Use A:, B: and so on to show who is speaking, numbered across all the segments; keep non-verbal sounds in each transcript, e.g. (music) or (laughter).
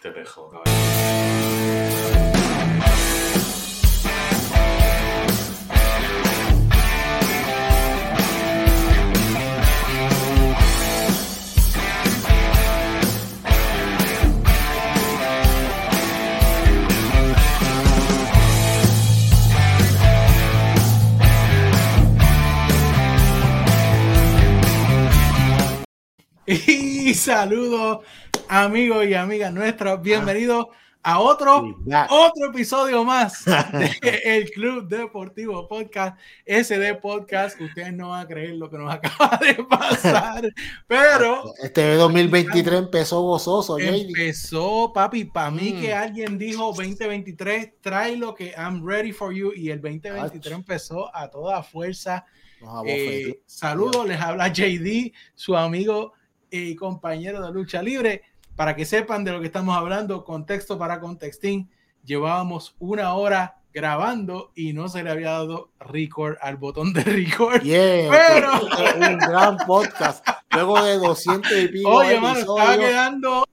A: este pejo,
B: Y saludos amigos y amigas nuestros, bienvenidos a otro, otro episodio más (laughs) del Club Deportivo Podcast, SD Podcast. Ustedes no van a creer lo que nos (laughs) acaba de pasar, pero...
C: Este 2023 empezó gozoso,
B: Empezó, papi, para mí que mm. alguien dijo 2023, trae lo que I'm ready for you, y el 2023 empezó a toda fuerza. Eh, saludos, les habla JD, su amigo y compañero de lucha libre. Para que sepan de lo que estamos hablando, contexto para contextín, llevábamos una hora grabando y no se le había dado record al botón de record.
C: pero (laughs) un gran podcast. Luego de 200 y pico
B: Oye, episodios, estaba quedando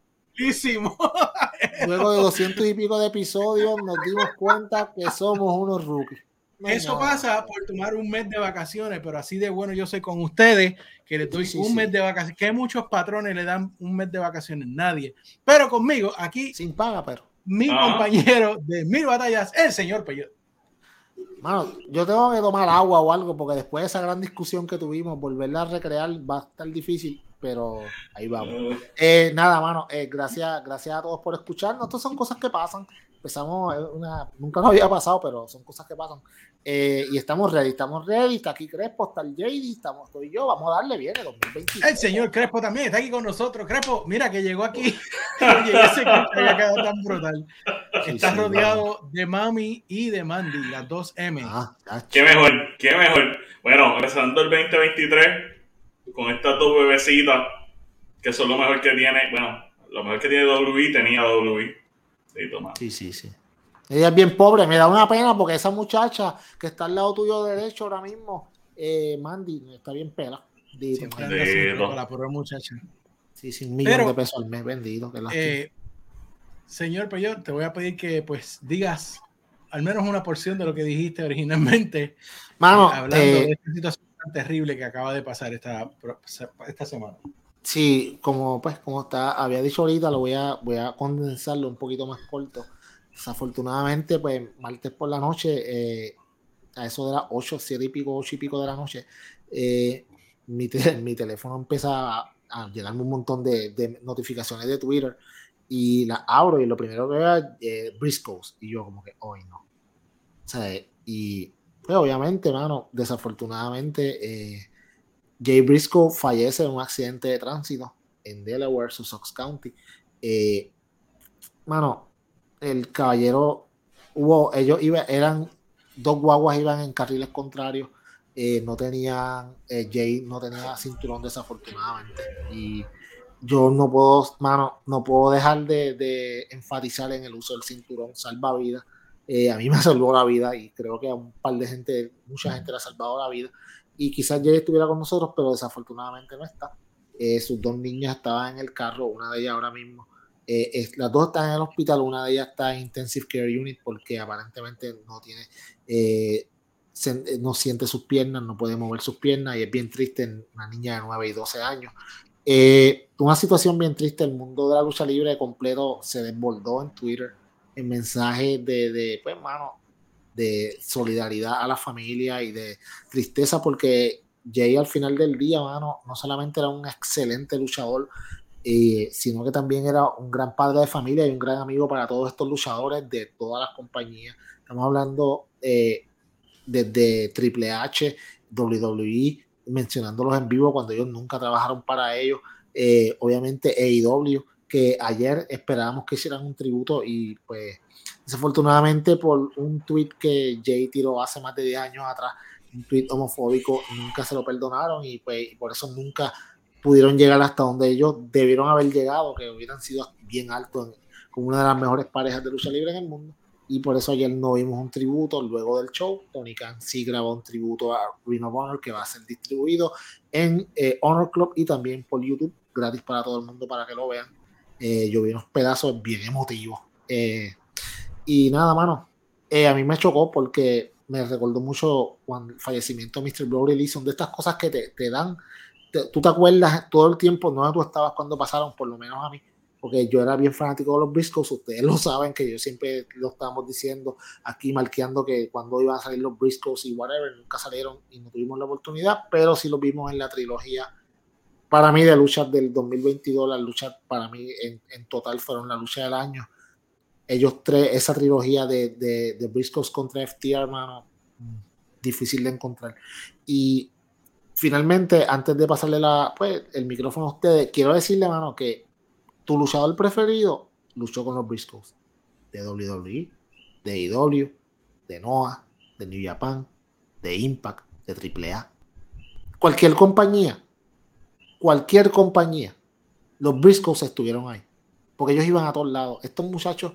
C: Luego de (laughs) 200 y pico de episodios nos dimos cuenta que somos unos rookies.
B: Eso pasa por tomar un mes de vacaciones, pero así de bueno yo sé con ustedes que le doy un mes de vacaciones. Que muchos patrones le dan un mes de vacaciones, nadie. Pero conmigo, aquí.
C: Sin paga, pero.
B: Mi ah. compañero de mil batallas, el señor Peyot.
C: Mano, yo tengo que tomar agua o algo, porque después de esa gran discusión que tuvimos, volverla a recrear va a estar difícil, pero ahí vamos. Ah. Eh, nada, mano, eh, gracias, gracias a todos por escucharnos. Estas son cosas que pasan empezamos, una, nunca nos había pasado, pero son cosas que pasan. Eh, y estamos ready, estamos ready, está aquí Crespo, está el JD, estamos tú y yo, vamos a darle bien el 2023.
B: El señor Crespo también está aquí con nosotros. Crespo, mira que llegó aquí. (laughs) Oye, ese que había quedado tan brutal. está rodeado de Mami y de Mandy, las dos M. Ah,
A: qué mejor, qué mejor. Bueno, empezando el 2023 con estas dos bebecitas, que son lo mejor que tiene, bueno, lo mejor que tiene WI tenía WI
C: Sí, sí, sí. Ella es bien pobre, me da una pena porque esa muchacha que está al lado tuyo derecho ahora mismo, eh, Mandy, está bien pela.
B: Sí, la pobre muchacha.
C: Sí, sin millón de pesos al mes vendido.
B: Eh, señor Peyor, te voy a pedir que pues digas al menos una porción de lo que dijiste originalmente.
C: Mano,
B: eh, hablando de esta situación tan terrible que acaba de pasar esta, esta semana.
C: Sí, como pues como está, había dicho ahorita, lo voy a, voy a condensarlo un poquito más corto. Desafortunadamente, pues martes por la noche, eh, a eso de las 8, 7 y pico, 8 y pico de la noche, eh, mi, (laughs) mi, teléfono empieza a, llenarme un montón de, notificaciones de Twitter y la abro y lo primero que veo es eh, Briscoes y yo como que hoy no. O sea, y pues obviamente, mano, desafortunadamente Jay Briscoe fallece en un accidente de tránsito en Delaware, Sussex County. Eh, mano, el caballero hubo, ellos iban, eran dos guaguas iban en carriles contrarios. Eh, no tenían, eh, Jay no tenía cinturón desafortunadamente. Y yo no puedo, mano, no puedo dejar de, enfatizar en el uso del cinturón salvavidas. Eh, a mí me (laughs) salvó la vida y creo que a un par de gente, mucha gente le ha salvado la vida y quizás Jay estuviera con nosotros, pero desafortunadamente no está. Eh, sus dos niñas estaban en el carro, una de ellas ahora mismo. Eh, las dos están en el hospital, una de ellas está en Intensive Care Unit porque aparentemente no tiene, eh, no siente sus piernas, no puede mover sus piernas y es bien triste en una niña de 9 y 12 años. una situación bien triste, el mundo de la lucha libre completo se desbordó en Twitter en mensajes de, de pues, mano, de solidaridad a la familia y de tristeza porque Jay al final del día, mano, no solamente era un excelente luchador, eh, sino que también era un gran padre de familia y un gran amigo para todos estos luchadores de todas las compañías. Estamos hablando eh, desde Triple H, WWE, mencionándolos en vivo cuando ellos nunca trabajaron para ellos. Eh, obviamente AEW, que ayer esperábamos que hicieran un tributo y pues Desafortunadamente, por un tweet que Jay tiró hace más de 10 años atrás, un tweet homofóbico, nunca se lo perdonaron y pues por eso nunca pudieron llegar hasta donde ellos debieron haber llegado, que hubieran sido bien altos como una de las mejores parejas de lucha libre en el mundo. Y por eso ayer no vimos un tributo luego del show. Tony Khan sí grabó un tributo a Ring of Honor que va a ser distribuido en eh, Honor Club y también por YouTube, gratis para todo el mundo para que lo vean. Eh, yo vi unos pedazos bien emotivos. Eh, y nada, mano, a mí me chocó porque me recordó mucho cuando el fallecimiento de Mr. Brody Lee. Son de estas cosas que te, te dan. Tú te acuerdas todo el tiempo, no tú estabas cuando pasaron, por lo menos a mí porque yo era bien fanático de los Briscoes, ustedes lo saben que yo siempre lo estábamos diciendo aquí marqueando que cuando iban a salir los Briscoes y whatever, nunca salieron y no tuvimos la oportunidad, pero sí lo vimos en la trilogía para mí de luchas del 2022, las luchas para mí en, total fueron la lucha del año. Ellos tres, esa trilogía de, de, de Briscoes contra FTR, hermano, difícil de encontrar. Y finalmente, antes de pasarle pues, el micrófono a ustedes, quiero decirle, hermano, que tu luchador preferido luchó con los Briscoes de WWE, de IW, de NOAH, de New Japan, de Impact, de AAA. Cualquier compañía, cualquier compañía, los Briscoes estuvieron ahí. Porque ellos iban a todos lados. Estos muchachos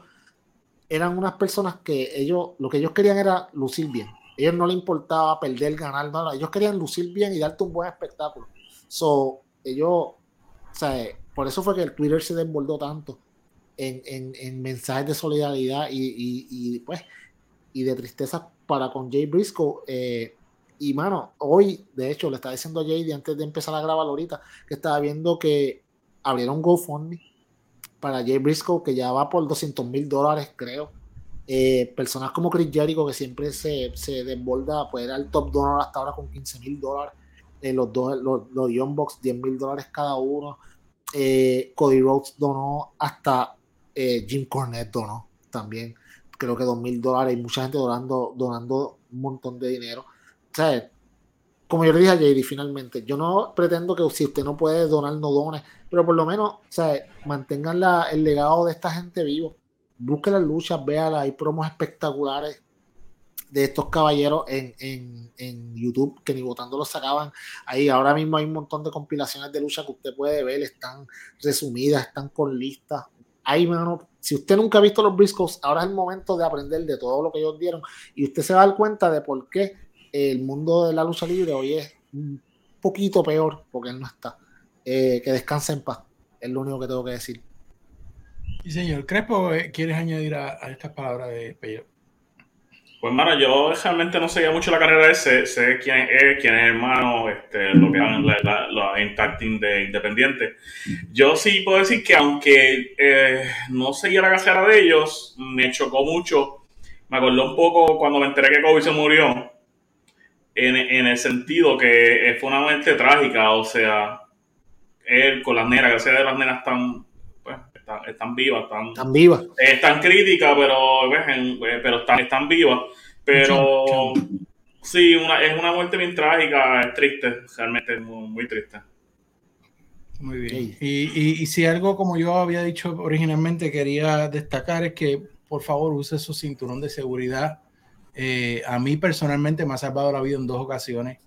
C: eran unas personas que ellos, lo que ellos querían era lucir bien. Ellos no les importaba perder, ganar, nada. Ellos querían lucir bien y darte un buen espectáculo. So, ellos, o sea, por eso fue que el Twitter se desbordó tanto en, mensajes de solidaridad y, pues y de tristeza para con Jay Briscoe. Eh, y mano, hoy, de hecho, le estaba diciendo a Jay antes de empezar a grabar ahorita, que estaba viendo que abrieron GoFundMe para Jay Briscoe, que ya va por 200 mil dólares, creo. Eh, personas como Chris Jericho, que siempre se, se desborda, pues era el top donor hasta ahora con 15 mil dólares. Eh, los dos, los, los Young Bucks, 10 mil dólares cada uno. Eh, Cody Rhodes donó, hasta eh, Jim Cornette donó también, creo que dos mil dólares y mucha gente donando, donando un montón de dinero. O como yo le dije a JD finalmente, yo no pretendo que si usted no puede donar, no done, pero por lo menos, o mantengan la, el legado de esta gente vivo. Busque las luchas, véala, hay promos espectaculares de estos caballeros en, YouTube que ni votando los sacaban. Ahí ahora mismo hay un montón de compilaciones de lucha que usted puede ver, están resumidas, están con listas. Ahí, mano, si usted nunca ha visto los Briscoes, ahora es el momento de aprender de todo lo que ellos dieron y usted se va a dar cuenta de por qué el mundo de la lucha libre hoy es un poquito peor porque él no está. Eh, que descanse en paz, es lo único que tengo que decir.
B: Y señor Crespo, eh, ¿quieres añadir a, estas palabras de Peyo?
A: Pues, mano, yo realmente no seguía mucho la carrera de ese, sé quién es, quién es hermano, este, lo que hagan los en de Independiente. Yo sí puedo decir que aunque eh, no seguía la carrera de ellos, me chocó mucho. Me acordó un poco cuando me enteré que Kobe se murió, en, en el sentido que fue una muerte trágica, o sea, él con las nenas, que sea de las nenas tan están, vivas, están,
C: están vivas.
A: Están críticas, pero, eh, pero están, están vivas. Pero sí, una, es una muerte bien trágica, es triste, realmente es muy, triste.
B: Muy bien. Y, y, si algo, como yo había dicho originalmente, quería destacar es que por favor use su cinturón de seguridad. Eh, a mí personalmente me ha salvado la vida en dos ocasiones.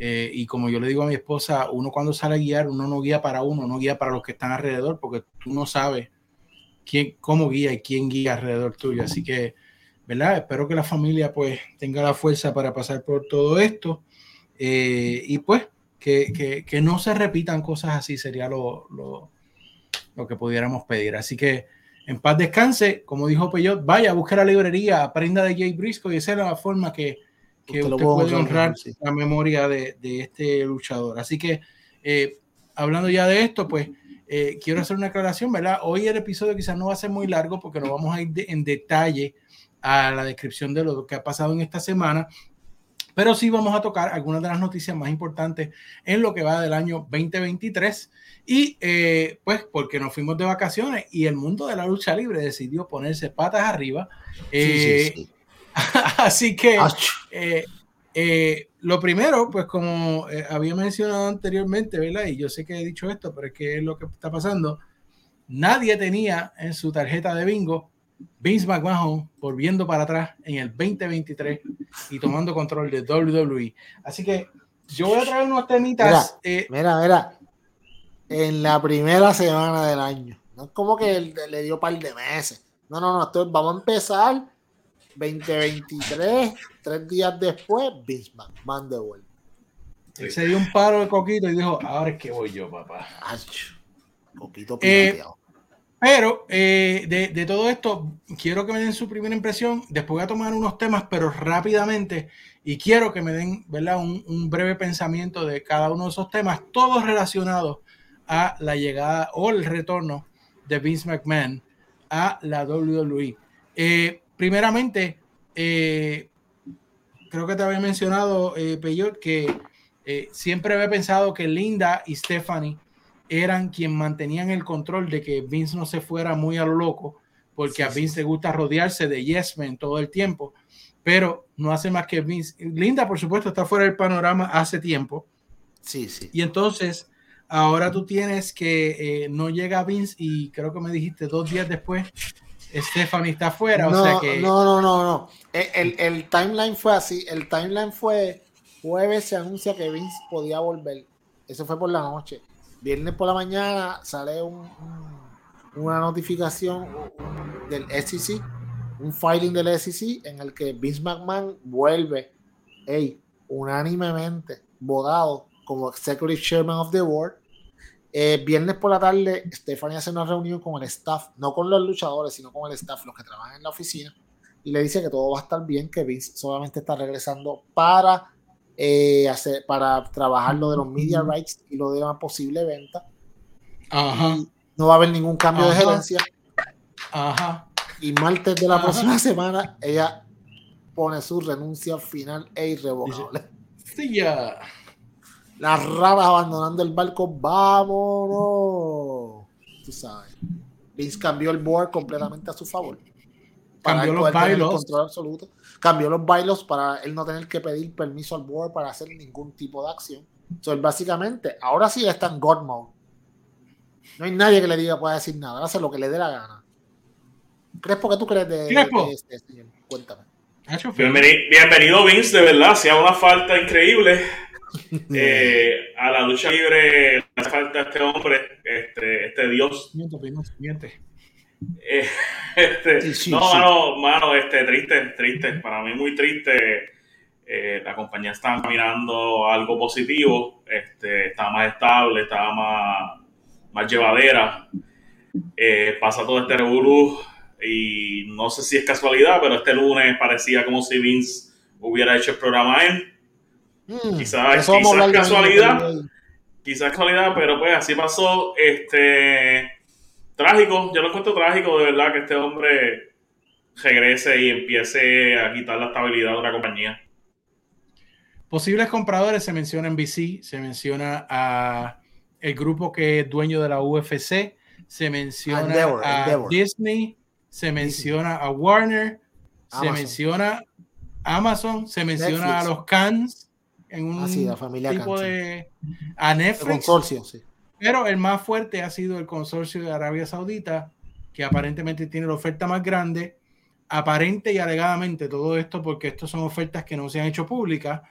B: Eh, y como yo le digo a mi esposa, uno cuando sale a guiar, uno no guía para uno, no guía para los que están alrededor, porque tú no sabes quién, cómo guía y quién guía alrededor tuyo. Así que, ¿verdad? Espero que la familia pues tenga la fuerza para pasar por todo esto. Eh, y pues que, que, que, no se repitan cosas así sería lo, lo, lo, que pudiéramos pedir. Así que en paz descanse, como dijo Peyot, vaya, busque la librería, aprenda de Jay Briscoe y esa es la forma que que usted, puede honrar la memoria de, de, este luchador. Así que, eh, hablando ya de esto, pues eh, quiero hacer una aclaración, ¿verdad? Hoy el episodio quizás no va a ser muy largo porque no vamos a ir en detalle a la descripción de lo que ha pasado en esta semana, pero sí vamos a tocar algunas de las noticias más importantes en lo que va del año 2023 y eh, pues porque nos fuimos de vacaciones y el mundo de la lucha libre decidió ponerse patas arriba. sí, sí, (laughs) Así que eh, eh, lo primero, pues como eh, había mencionado anteriormente, ¿verdad? Y yo sé que he dicho esto, pero es que es lo que está pasando. Nadie tenía en su tarjeta de bingo Vince McMahon volviendo para atrás en el 2023 y tomando control de WWE. Así que yo voy a traer unos temitas.
C: Mira, mira, En la primera semana del año. No es como que le dio un par de meses. No, no, no. vamos a empezar 2023, tres días después, Vince McMahon de vuelta.
B: se dio un paro de coquito y dijo, ahora es que voy yo, papá.
C: coquito eh,
B: Pero eh, de, todo esto, quiero que me den su primera impresión. Después voy a tomar unos temas, pero rápidamente. Y quiero que me den ¿verdad? Un, un, breve pensamiento de cada uno de esos temas, todos relacionados a la llegada o el retorno de Vince McMahon a la WWE. Eh, primeramente, eh, creo que te había mencionado, eh, Peyot, que eh, siempre había pensado que Linda y Stephanie eran quien mantenían el control de que Vince no se fuera muy a lo loco, porque a Vince le gusta rodearse de yes men todo el tiempo, pero no hace más que Vince. Linda, por supuesto, está fuera del panorama hace tiempo.
C: Sí, sí.
B: Y entonces, ahora tú tienes que eh, no llega Vince y creo que me dijiste dos días después Stephanie está afuera,
C: no,
B: o sea que...
C: No, no, no, no. El, el, timeline fue así. El timeline fue jueves se anuncia que Vince podía volver. Eso fue por la noche. Viernes por la mañana sale un, una notificación del SEC, un filing del SEC en el que Vince McMahon vuelve, hey, unánimemente votado como Executive Chairman of the Board eh, viernes por la tarde, Stephanie hace una reunión con el staff, no con los luchadores, sino con el staff, los que trabajan en la oficina, y le dice que todo va a estar bien, que Vince solamente está regresando para, eh, hacer, para trabajar lo de los media rights y lo de la posible venta. No va a haber ningún cambio de gerencia. Y martes de la próxima semana, ella pone su renuncia final e irrevocable.
B: Sí, ya.
C: Las raras abandonando el barco, vámonos. Tú sabes. Vince cambió el board completamente a su favor.
B: cambió los bailos.
C: absoluto. Cambió los bailos para él no tener que pedir permiso al board para hacer ningún tipo de acción. Entonces, básicamente, ahora sí está en God mode. No hay nadie que le diga pueda decir nada. Hace lo que le dé la gana. Crespo, ¿qué tú crees de, este señor? Cuéntame.
A: Bienvenido, Vince, de verdad. Hacía una falta increíble (laughs) eh, a la lucha libre le hace falta este hombre, este, este dios. Eh, (laughs) este, no, Mano, mano, este, triste, triste, para mí muy triste. Eh, la compañía está caminando algo positivo, este, está más estable, está más, más llevadera. pasa todo este revolú y no sé si es casualidad, pero este lunes parecía como si Vince hubiera hecho el programa en Mm, quizás, casualidad, quizás casualidad, pero pues así pasó. Este trágico, yo lo encuentro trágico de verdad que este hombre regrese y empiece a quitar la estabilidad de una compañía.
B: Posibles compradores se menciona en BC, se menciona a el grupo que es dueño de la UFC, se menciona a Disney, se menciona a Warner, se menciona Amazon, se menciona a los Cans, en un
C: ah, familia
B: tipo de a Netflix.
C: consorcio, sí.
B: Pero el más fuerte ha sido el consorcio de Arabia Saudita, que aparentemente tiene la oferta más grande. Aparente y alegadamente todo esto, porque estas son ofertas que no se han hecho públicas,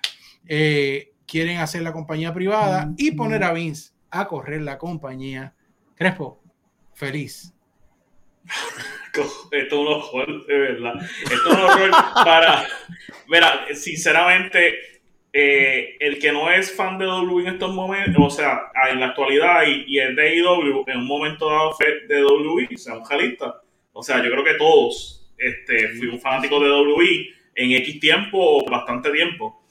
B: eh, quieren hacer la compañía privada y poner a Vince a correr la compañía. Crespo, feliz. (laughs)
A: Esto es un horror, de verdad. Esto es un horror para. Mira, sinceramente, eh, el que no es fan de W en estos momentos, o sea, en la actualidad y, y es de IW, en un momento dado fue de W, o sea, un jalista. O sea, yo creo que todos este, fuimos fanáticos de W en X tiempo, bastante tiempo.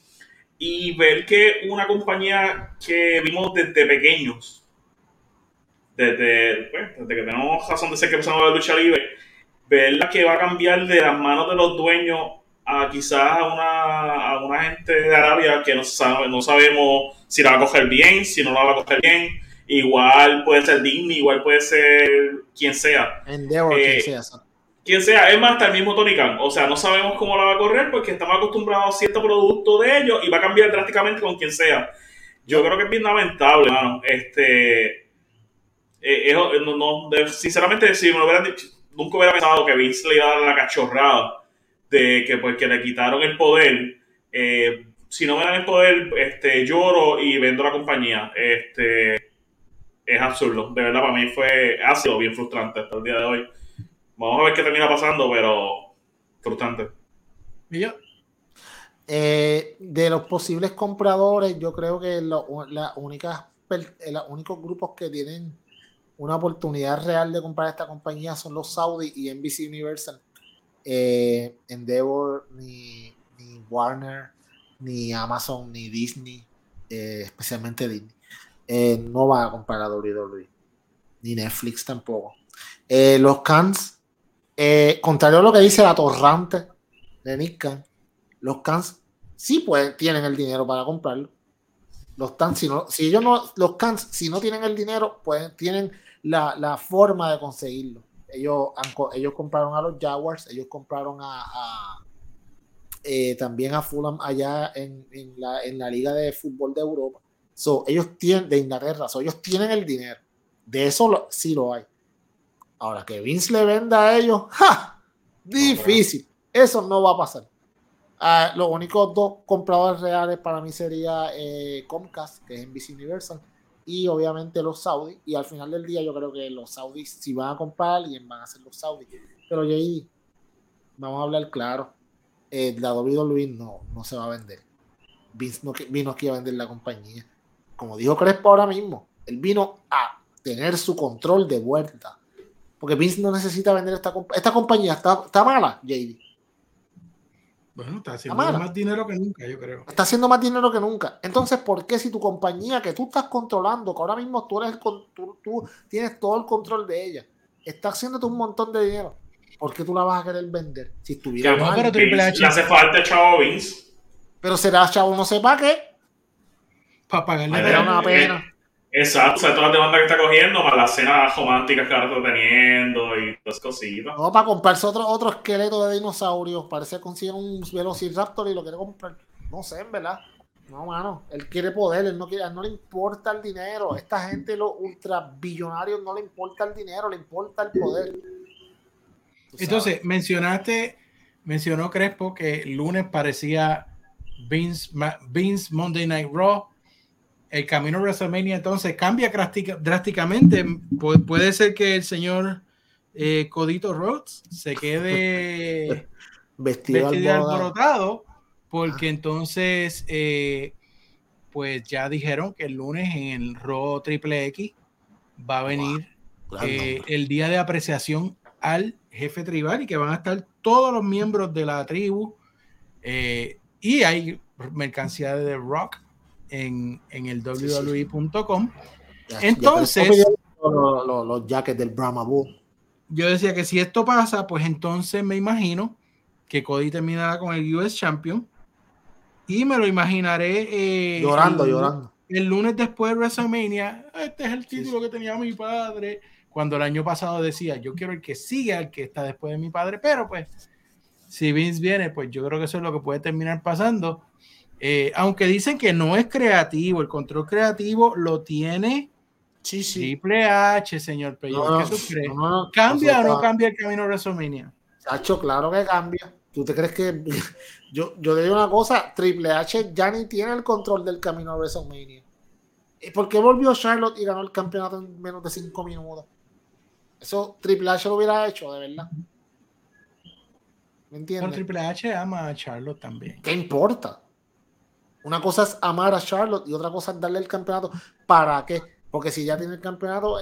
A: Y ver que una compañía que vimos desde pequeños, desde, pues, desde que tenemos razón de ser que empezamos a la lucha libre, verla que va a cambiar de las manos de los dueños a quizás a una, a una gente de Arabia que no, sabe, no sabemos si la va a coger bien, si no la va a coger bien. Igual puede ser Disney, igual puede ser quien sea.
C: Endeavor, quien eh, sea.
A: Quien sea, es más, hasta el mismo Tony Khan. O sea, no sabemos cómo la va a correr porque estamos acostumbrados a cierto producto de ellos y va a cambiar drásticamente con quien sea. Yo creo que es bien lamentable, hermano. Este. Eh, no, sinceramente, si me lo hubieran dicho, nunca hubiera pensado que Vince le iba a dar la cachorrada de que pues que le quitaron el poder. Eh, si no me dan el poder, este, lloro y vendo la compañía. Este, es absurdo. De verdad, para mí fue, ha sido bien frustrante hasta el día de hoy. Vamos a ver qué termina pasando, pero frustrante.
B: ¿Y yo?
C: Eh, de los posibles compradores, yo creo que la únicas, los únicos grupos que tienen una oportunidad real de comprar esta compañía son los Saudi y NBC Universal. Eh, Endeavor, ni, Warner, ni Amazon, ni Disney, eh, especialmente Disney, eh, no va a comprar a WWE. Ni Netflix tampoco. los Cans, contrario a lo que dice la torrante de Nick los Cans sí pueden, tienen el dinero para comprarlo. Los Cans, si, no, si ellos no, los Cans, si no tienen el dinero, pues tienen la, forma de conseguirlo. Ellos, ellos compraron a los Jaguars, ellos compraron a, eh, también a Fulham allá en, la, Liga de Fútbol de Europa. So, ellos tienen, de Inglaterra, ellos tienen el dinero. De eso sí lo hay. Ahora que Vince le venda a ellos, ¡ja! Difícil. Eso no va a pasar. Ah, los únicos dos compradores reales para mí sería eh, Comcast, que es NBC Universal, y obviamente los Saudis. Y al final del día yo creo que los Saudis, si van a comprar alguien, van a ser los Saudis. Pero ahí vamos a hablar claro. El la Luis no, no se va a vender. Vince no, vino aquí a vender la compañía. Como dijo Crespo ahora mismo, él vino a tener su control de vuelta. Porque Vince no necesita vender esta, esta compañía. Está, está mala, JD.
B: Bueno, está haciendo más dinero que nunca, yo creo.
C: Está haciendo más dinero que nunca. Entonces, ¿por qué si tu compañía que tú estás controlando, que ahora mismo tú, eres tú, tú tienes todo el control de ella, está haciéndote un montón de dinero? ¿Por qué tú la vas a querer vender? Si estuviera
A: no, pero Triple H. Le hace falta Chavo Vince.
C: Pero será Chavo no sé para qué.
B: Para pagarle.
C: Una pena.
A: Exacto, o sea, todas las demandas que está cogiendo, más las cenas románticas que ahora está teniendo y todas cositas.
C: No, para comprarse otro, otro esqueleto de dinosaurio, parece que consigue un Velociraptor y lo quiere comprar. No sé, en verdad. No, mano, él quiere poder, él no, quiere, no le importa el dinero. Esta gente, los ultrabillonarios, no le importa el dinero, le importa el poder.
B: Entonces, mencionaste, mencionó Crespo que el lunes parecía Vince, Vince Monday Night Raw el camino a WrestleMania entonces cambia drásticamente. puede ser que el señor eh, Codito Rhodes se quede (laughs)
C: vestido,
B: alborotado, porque entonces, eh, pues ya dijeron que el lunes en el Raw Triple X va a venir eh, el día de apreciación al jefe tribal y que van a estar todos los miembros de la tribu y hay mercancía de Rock en, en el www.com. Entonces,
C: los, jackets del Brahma Bull.
B: Yo decía que si esto pasa, pues entonces me imagino que Cody terminará con el US Champion y me lo imaginaré
C: eh, llorando, el, llorando.
B: El lunes después de WrestleMania, este es el título que tenía mi padre. Cuando el año pasado decía, yo quiero el que siga, el que está después de mi padre, pero pues si Vince viene, pues yo creo que eso es lo que puede terminar pasando. Eh, aunque dicen que no es creativo, el control creativo lo tiene
C: sí, sí.
B: Triple H, señor ¿Qué tú crees? ¿Cambia o no cambia el camino de WrestleMania?
C: Sacho, claro que cambia. ¿Tú te crees que.? (laughs) yo, yo te digo una cosa: Triple H ya ni tiene el control del camino a WrestleMania. ¿Y por qué volvió Charlotte y ganó el campeonato en menos de cinco minutos? Eso Triple H lo hubiera hecho, de verdad.
B: ¿Me entiendes? Triple H ama a Charlotte también.
C: ¿Qué importa? Una cosa es amar a Charlotte y otra cosa es darle el campeonato. ¿Para qué? Porque si ya tiene el campeonato,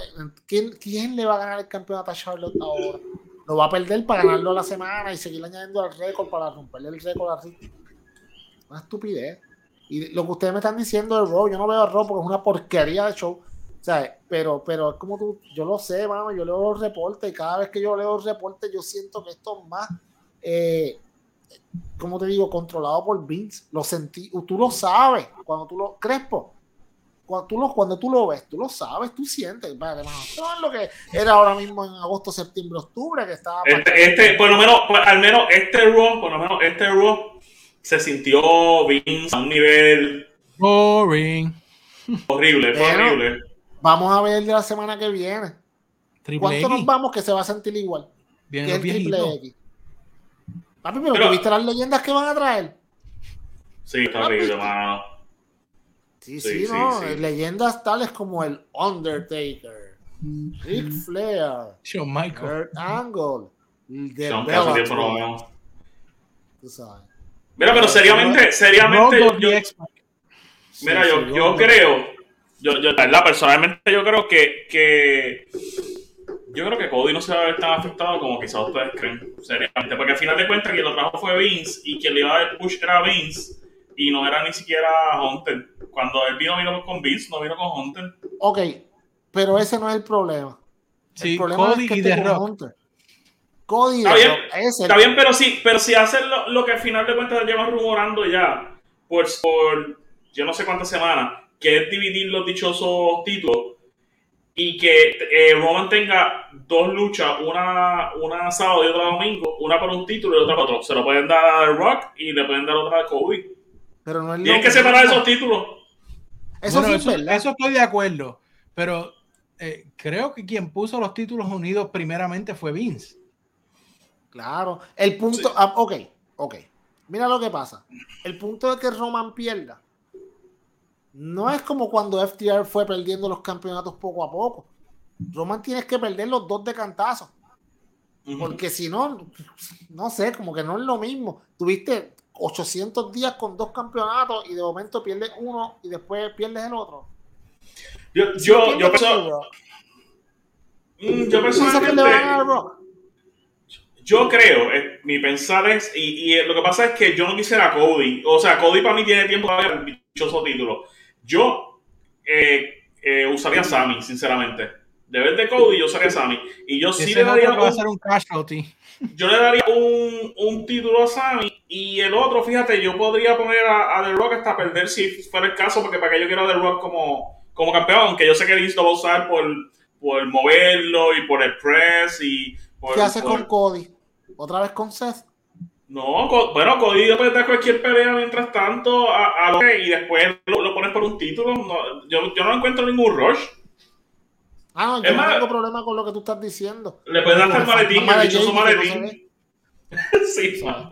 C: ¿quién, quién le va a ganar el campeonato a Charlotte ahora? Lo va a perder para ganarlo a la semana y seguir añadiendo al récord para romperle el récord a Una estupidez. Y lo que ustedes me están diciendo de Raw, yo no veo a Raw porque es una porquería de show. sea, Pero, pero es como tú, yo lo sé, mano, yo leo los reportes y cada vez que yo leo los reportes yo siento que esto es más eh, como te digo, controlado por Vince. Lo sentí, tú lo sabes, cuando tú lo, Crespo, cuando tú lo, cuando tú lo ves, tú lo sabes, tú sientes, no es lo que era ahora mismo en agosto, septiembre, octubre, que estaba...
A: Este, este por lo menos, al menos este Raw, por lo menos este Raw, se sintió Vince a un nivel...
B: Boring.
A: Horrible, horrible.
C: Vamos a ver de la semana que viene. ¿Cuánto nos vamos que se va a sentir igual?
B: Bien, el triple
C: X. Papi, pero, ¿viste las leyendas que van a traer?
A: Sí, está horrible, mano.
C: Sí, sí, no. Leyendas tales como el Undertaker, Ric Flair,
B: Shawn Michael,
C: Kurt Angle,
A: The Bellator. Tú sabes. Mira, pero seriamente, seriamente, yo, mira, yo, yo creo, Yo, yo, verdad, personalmente yo creo que, que yo creo que Cody no se va a ver tan afectado como quizás ustedes creen, seriamente. Porque al final de cuentas quien lo trajo fue Vince y quien le iba a dar push era Vince y no era ni siquiera Hunter. Cuando él vino, vino con Vince, no vino con Hunter.
C: Ok, pero ese no es el problema.
B: Sí, el problema Cody es que y The Rock. Hunter.
C: Cody
A: está bien, está bien, pero sí, pero si hacen lo, que al final de cuentas llevan rumorando ya por, por yo no sé cuántas semanas, que es dividir los dichosos títulos y que eh, Roman tenga dos luchas, una, una sábado y otra domingo, una para un título y otra para otro. Se lo pueden dar a Rock y le pueden dar otra a Cody.
C: Pero no es
A: Tienen que separar esos títulos.
B: Eso, eso, estoy de acuerdo, pero eh, creo que quien puso los títulos unidos primeramente fue Vince.
C: Claro, el punto, ah, ok, ok, mira lo que pasa. El punto de que Roman pierda no es como cuando FTR fue perdiendo los campeonatos poco a poco. Roman tienes que perder los dos de cantazo. Porque si no, no sé, como que no es lo mismo. Tuviste 800 días con dos campeonatos y de momento pierdes uno y después pierdes el otro.
A: Yo, yo, yo, pienso, mm, yo personalmente, yo creo, eh, mi pensar es, y, y, lo que pasa es que yo no quisiera Cody. O sea, Cody para mí tiene tiempo para el dichoso título. Yo eh, eh, usaría a Sammy, sinceramente. De vez de Cody, yo usaría a Sammy. Y yo sí le daría. Un,
B: un
A: yo le daría un, un, título a Sammy. Y el otro, fíjate, yo podría poner a, The Rock hasta perder si fuera el caso, porque para que yo quiero a The Rock como, como campeón, aunque yo sé que Vince lo va a usar por, por moverlo y por el press. Y
C: ¿Qué hace con Cody? ¿Otra vez con Seth?
A: No, bueno, Cody puede dar cualquier pelea mientras tanto a, lo que y después lo, pones por un título. yo, yo, no encuentro ningún rush.
C: Ah, yo no tengo problema con lo que tú estás diciendo.
A: Le puedes dar el maletín, el dichoso maletín. sí, mano.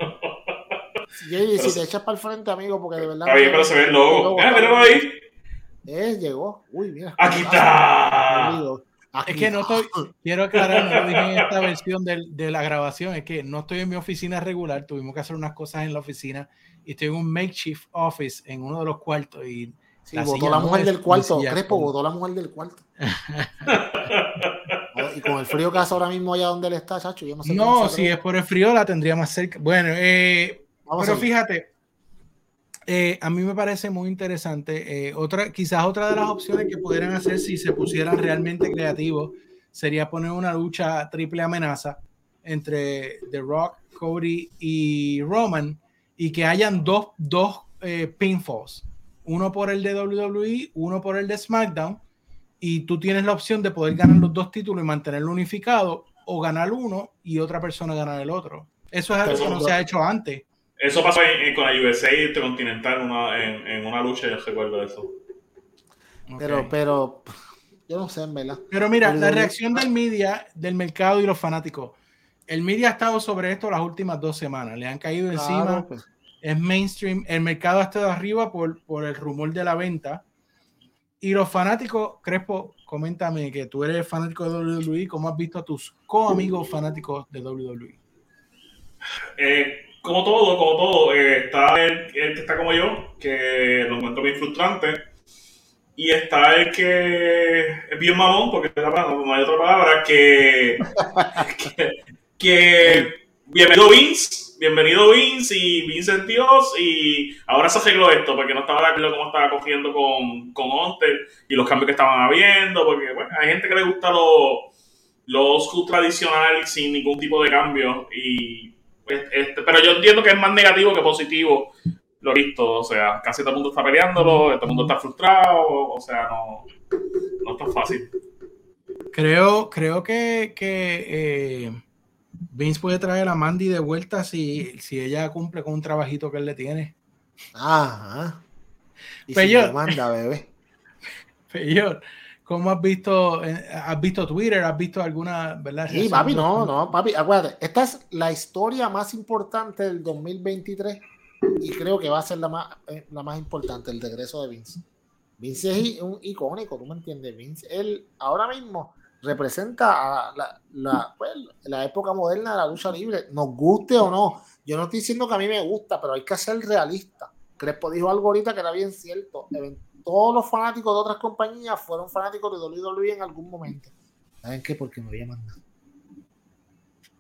C: Jay, si te echas para el frente, amigo, porque de verdad.
A: Está bien, pero se ve el logo. Mira, míralo ahí.
C: Eh, llegó. Uy, mira.
A: Aquí está
B: es que no estoy, (laughs) quiero aclarar, no lo dije en esta versión de, de, la grabación, es que no estoy en mi oficina regular, tuvimos que hacer unas cosas en la oficina y estoy en un makeshift office en uno de los cuartos y
C: Sí, votó la mujer del cuarto, Crespo votó la mujer del cuarto. y con el frío que hace ahora mismo allá donde él está, chacho, yo no sé.
B: No, si es por el frío la tendría más cerca. Bueno, eh, pero fíjate, eh, a mí me parece muy interesante. Eh, otra, quizás otra de las opciones que pudieran hacer si se pusieran realmente creativos sería poner una lucha triple amenaza entre The Rock, Cody y Roman y que hayan dos, dos eh, pinfalls, uno por el de WWE, uno por el de SmackDown y tú tienes la opción de poder ganar los dos títulos y mantenerlo unificado o ganar uno y otra persona ganar el otro. Eso es algo que no se ha hecho antes.
A: Eso pasó con la USA Intercontinental en, en, una lucha, yo recuerdo de eso.
C: Pero, pero, yo no sé, en verdad.
B: Pero mira, la reacción del media, del mercado y los fanáticos. El media ha estado sobre esto las últimas dos semanas. Le han caído encima. Pues. Es mainstream. El mercado ha estado arriba por, por el rumor de la venta. Y los fanáticos, Crespo, coméntame que tú eres fanático de WWE. ¿Cómo has visto a tus co-amigos fanáticos de WWE?
A: Eh, como todo, como todo, eh, está el, que está como yo, que lo encuentro bien frustrante. Y está el que es bien mamón, porque no hay otra palabra, (laughs) que, que, bienvenido Vince, bienvenido Vince y Vince es Dios y ahora se arregló esto porque no estaba de acuerdo cómo estaba cogiendo con, con Hunter y los cambios que estaban habiendo, porque bueno, hay gente que le gusta los lo tradicional sin ningún tipo de cambio y este, pero yo entiendo que es más negativo que positivo lo visto. O sea, casi todo el mundo está peleándolo, todo el mundo está frustrado. O sea, no, no es tan fácil.
B: Creo, creo que, que eh, Vince puede traer a Mandy de vuelta si, si ella cumple con un trabajito que él le tiene.
C: Ajá.
B: Y si manda, bebé. (laughs) Peor. ¿Cómo has visto, eh, has visto Twitter? ¿Has visto alguna, verdad?
C: Sí, papi, no, no, papi, acuérdate, esta es la historia más importante del 2023 y creo que va a ser la más, eh, la más importante, el regreso de Vince. Vince es un icónico, ¿tú me entiendes? Vince, él ahora mismo representa la, la, pues, la época moderna de la lucha libre, nos guste o no. Yo no estoy diciendo que a mí me gusta, pero hay que ser realista. Crespo dijo algo ahorita que era bien cierto todos los fanáticos de otras compañías fueron fanáticos de WWE en algún momento. ¿Saben qué? Porque no había más nada.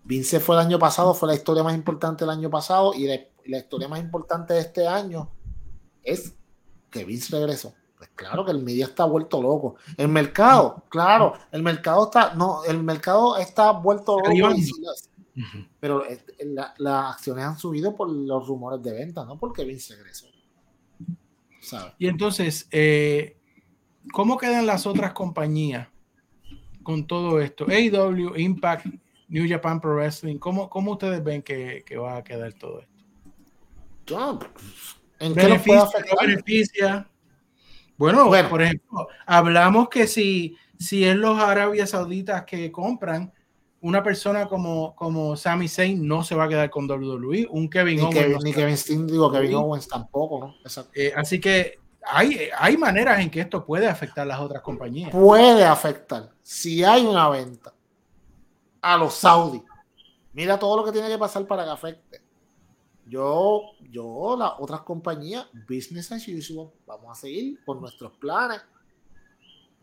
C: Vince fue el año pasado, fue la historia más importante del año pasado y la, historia más importante de este año es que Vince regresó. Pues claro que el media está vuelto loco. El mercado, claro, el mercado está, no, el mercado está vuelto loco. pero las acciones han subido por los rumores de venta, no porque Vince regresó.
B: Y entonces, eh, ¿cómo quedan las otras compañías con todo esto? AW, Impact, New Japan Pro Wrestling, ¿cómo, cómo ustedes ven que, va a quedar todo esto? ¿En qué beneficia? Bueno, bueno, por ejemplo, hablamos que si, si es los Arabia Sauditas que compran, una persona como, como Sami Zayn no se va a quedar con WWE, un Kevin
C: ni Owens. ni Kevin Steen, digo, Kevin Owens tampoco, ¿no?
B: Eh, así que hay, hay maneras en que esto puede afectar a las otras compañías.
C: Puede afectar. Si hay una venta a los Saudis, mira todo lo que tiene que pasar para que afecte. Yo, yo, las otras compañías, business as usual, vamos a seguir con nuestros planes.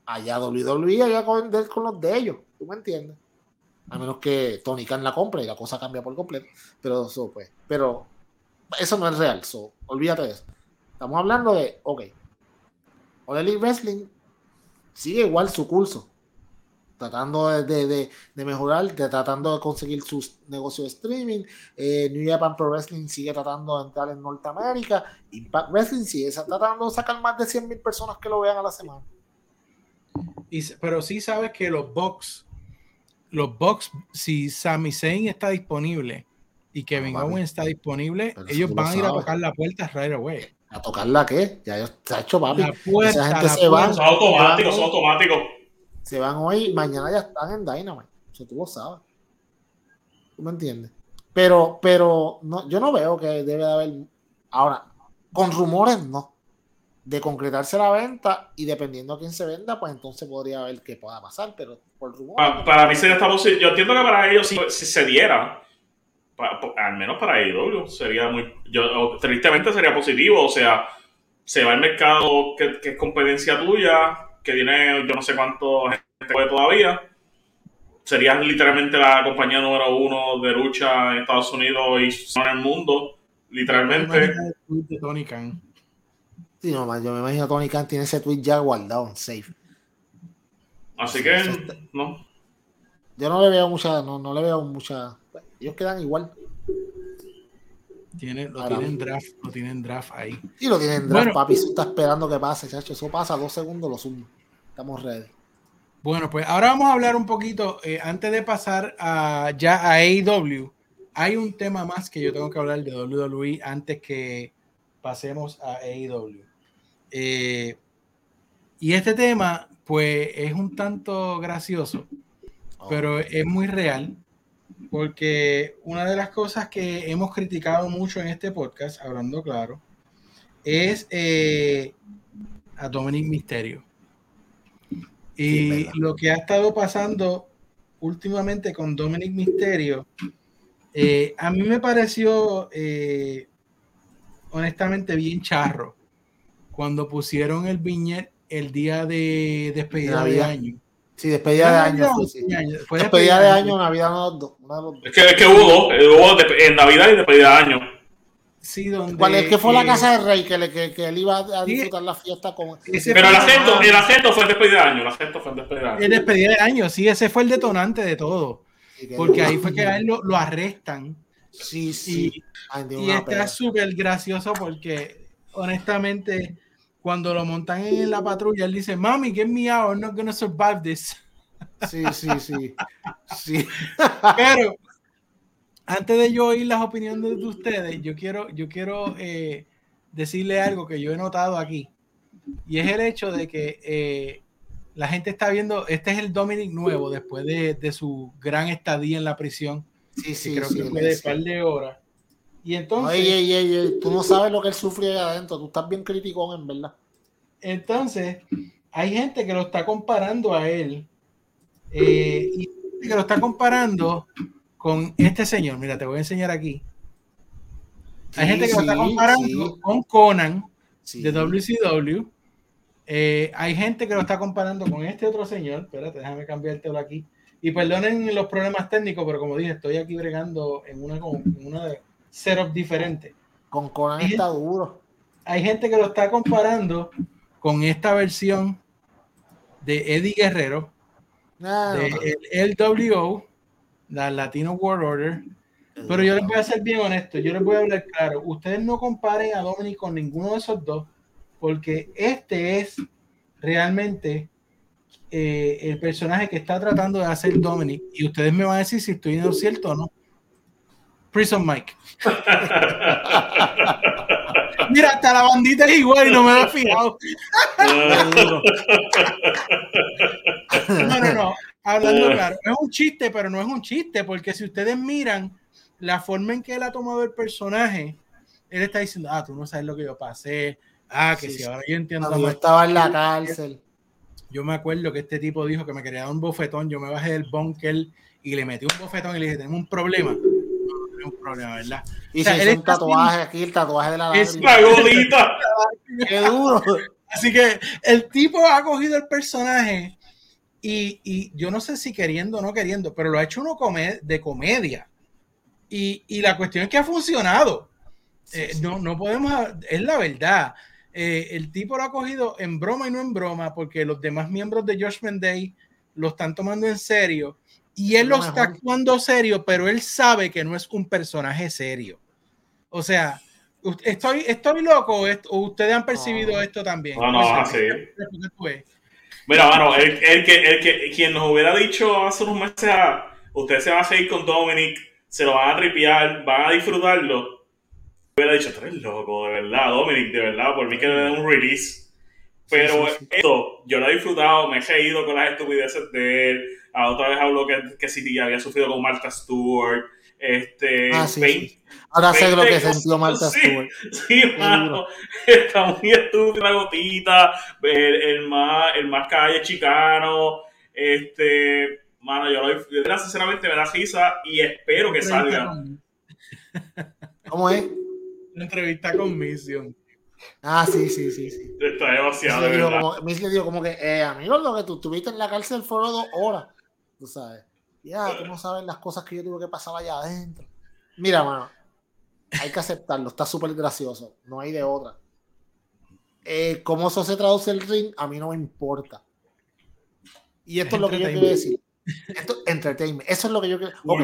C: Allá WWE, allá con, con los de ellos, ¿tú me entiendes? A menos que Tony Khan la compre y la cosa cambia por completo. Pero eso, pues, pero eso no es real. So, olvídate de eso. Estamos hablando de, ok, All Wrestling sigue igual su curso, tratando de, de, de, mejorar, de, tratando de conseguir sus negocios de streaming. Eh, New Japan Pro Wrestling sigue tratando de entrar en Norteamérica. Impact Wrestling sigue tratando de sacar más de 100.000 personas que lo vean a la semana.
B: Pero sí sabes que los box los Bucks, si Sami Zayn está disponible y Kevin Owens está disponible, ellos van a ir a tocar la puerta right away.
C: ¿A tocar la qué? Ya se ha hecho papi.
B: La puerta, Esa gente
A: se van. Son automáticos, son automáticos.
C: Se van hoy, mañana ya están en Dynamite. Eso tú lo sabes. ¿Tú me entiendes? Pero, pero no, yo no veo que debe de haber. Ahora, con rumores no de concretarse la venta y dependiendo a quién se venda, pues entonces podría ver qué pueda pasar, pero por rumor.
A: Para, mí sería esta Yo entiendo que para ellos, si, se diera, al menos para IW, sería muy. Yo, tristemente sería positivo, o sea, se va al mercado que, es competencia tuya, que tiene yo no sé cuánto gente puede todavía. Serías literalmente la compañía número uno de lucha en Estados Unidos y en el mundo, literalmente.
B: Tony Khan.
C: Sí, no, yo me imagino que Tony Khan tiene ese tweet ya guardado en safe.
A: Así que, no.
C: Yo no le veo mucha, no, no le veo mucha. Ellos quedan igual.
B: Tiene, lo tienen draft, lo tienen draft ahí.
C: Sí, lo tienen draft, papi. Eso está esperando que pase, chacho. Eso pasa dos segundos, lo sumo. Estamos ready.
B: Bueno, pues ahora vamos a hablar un poquito, eh, antes de pasar a, ya a AEW, hay un tema más que yo tengo que hablar de WWE antes que pasemos a AEW. Eh, y este tema, pues, es un tanto gracioso, oh. pero es muy real, porque una de las cosas que hemos criticado mucho en este podcast, hablando claro, es eh, a Dominic Misterio. Y lo que ha estado pasando últimamente con Dominic Misterio, eh, a mí me pareció honestamente bien charro cuando pusieron el viñet el día de despedida de, año.
C: Sí, despedida de año. despedida, de año, Navidad no,
A: Es que, es que hubo, eh, hubo en Navidad y despedida de año.
B: Sí, donde,
C: ¿Cuál es que fue la casa del rey que, le, que, que él iba a disfrutar la fiesta con
A: Pero el acento, el acento fue el despedida de año, el acento fue el despedida de año.
B: El despedida de año, sí, ese fue el detonante de todo. porque ahí fue que a él lo, lo arrestan.
C: Sí, sí.
B: Y, y está súper gracioso porque honestamente cuando lo montan en la patrulla, él dice, mami, get me out, I'm not gonna survive this.
C: Sí, sí, sí. sí. (laughs)
B: Pero antes de yo oír las opiniones de ustedes, yo quiero, yo quiero eh, decirle algo que yo he notado aquí. Y es el hecho de que eh, la gente está viendo, este es el Dominic nuevo, después de, de su gran estadía en la prisión.
C: Sí, sí,
B: creo
C: sí,
B: que fue de par de horas. Y entonces.
C: tú no sabes lo que él sufre adentro, tú estás bien crítico en verdad.
B: Entonces, hay gente que lo está comparando a él eh, y que lo está comparando con este señor. Mira, te voy a enseñar aquí. Hay gente que lo está comparando con Conan de WCW Eh, hay gente que lo está comparando con este otro señor. Espérate, déjame cambiártelo aquí. Y perdonen los problemas técnicos, pero como dije, estoy aquí bregando en una, en una de setup diferente.
C: Con Conan está duro.
B: Hay gente que lo está comparando con esta versión de Eddie Guerrero, de el LWO, la Latino World Order. Pero yo les voy a ser bien honesto, yo les voy a hablar claro. Ustedes no comparen a Dominic con ninguno de esos dos, porque este es realmente eh, el personaje que está tratando de hacer Dominic. Y ustedes me van a decir si estoy en lo cierto o no. Prison Mike. Mira, hasta la bandita es igual y no me había fijado. no, no, no. Hablando claro, es un chiste, pero no es un chiste, porque si ustedes miran la forma en que él ha tomado el personaje, él está diciendo, ah, tú no sabes lo que yo pasé, ah, que si ahora yo entiendo.
C: Yo estaba en la cárcel.
B: Yo me acuerdo que este tipo dijo que me quería dar un bofetón, yo me bajé del bunker y le metí un bofetón y le dije, tenemos un problema un problema, ¿verdad?
C: Y se hizo un tatuaje aquí, el tatuaje de la
A: Es la golita. (laughs)
C: Qué duro.
B: Así que el tipo ha cogido el personaje y, y, yo no sé si queriendo o no queriendo, pero lo ha hecho uno de comedia. Y, y, la cuestión es que ha funcionado. Eh, no, no podemos, es la verdad. Eh, el tipo lo ha cogido en broma y no en broma, porque los demás miembros de Judgment Day lo están tomando en serio y él lo está actuando serio, pero él sabe que no es un personaje serio. O sea, estoy, estoy loco o ustedes han percibido esto también.
A: No, no, así. Mira, mano, el, el, que, el que quien nos hubiera dicho hace unos meses, ah, ustedes se van a seguir con Dominic, se lo van a tripear, van a disfrutarlo. Hubiera dicho, tú eres loco, de verdad, Dominic, de verdad, por mí que le den un release. Pero esto, yo lo he disfrutado, me he reído con las estupideces de él Ah, otra vez habló que, que sí había sufrido con Martha Stewart. Este,
C: ah, Ahora sé lo que sintió Martha Stewart.
A: Sí, mano, (laughs) está muy estúpida la gotita, el, más, el más calle chicano. Este, mano, yo lo sinceramente me da risa y espero que salga.
C: ¿Cómo es?
B: Una entrevista con Mission.
C: Ah, sí, sí, sí. sí.
A: Está demasiado.
C: Miss le dijo como que, eh, amigo, lo que tú estuviste en la cárcel fueron dos horas tú sabes. Ya, tú no sabes las cosas que yo tuve que pasar allá adentro. Mira, mano, hay que aceptarlo, está súper gracioso, no hay de otra. Eh, ¿Cómo eso se traduce el ring? A mí no me importa. Y esto es, lo que yo quiero decir. Esto, entertainment. Eso es lo que yo quiero. Ok.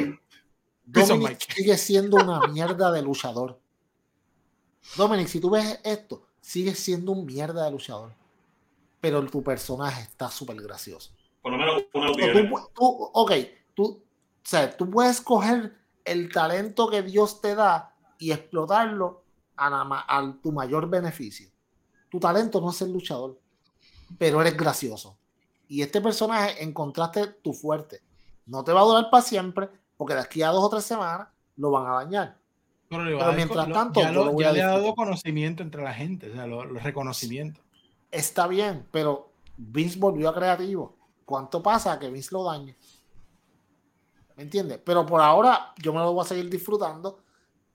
C: Dominic sigue siendo una mierda de luchador. Dominic, si tú ves esto, sigue siendo un mierda de luchador. Pero tu personaje está súper gracioso.
A: Por lo menos una
C: tú, ok, tú, o sea, tú puedes coger el talento que Dios te da y explotarlo a, tu mayor beneficio. Tu talento no es ser luchador, pero eres gracioso. Y este personaje encontraste tu fuerte. No te va a durar para siempre, porque de aquí a dos o tres semanas lo van a dañar. Pero, mientras tanto,
B: ya, lo, le ha dado conocimiento entre la gente, o sea, los reconocimientos.
C: Está bien, pero Vince volvió a creativo. ¿Cuánto pasa que Vince lo dañe? ¿Me entiendes? Pero por ahora yo me lo voy a seguir disfrutando.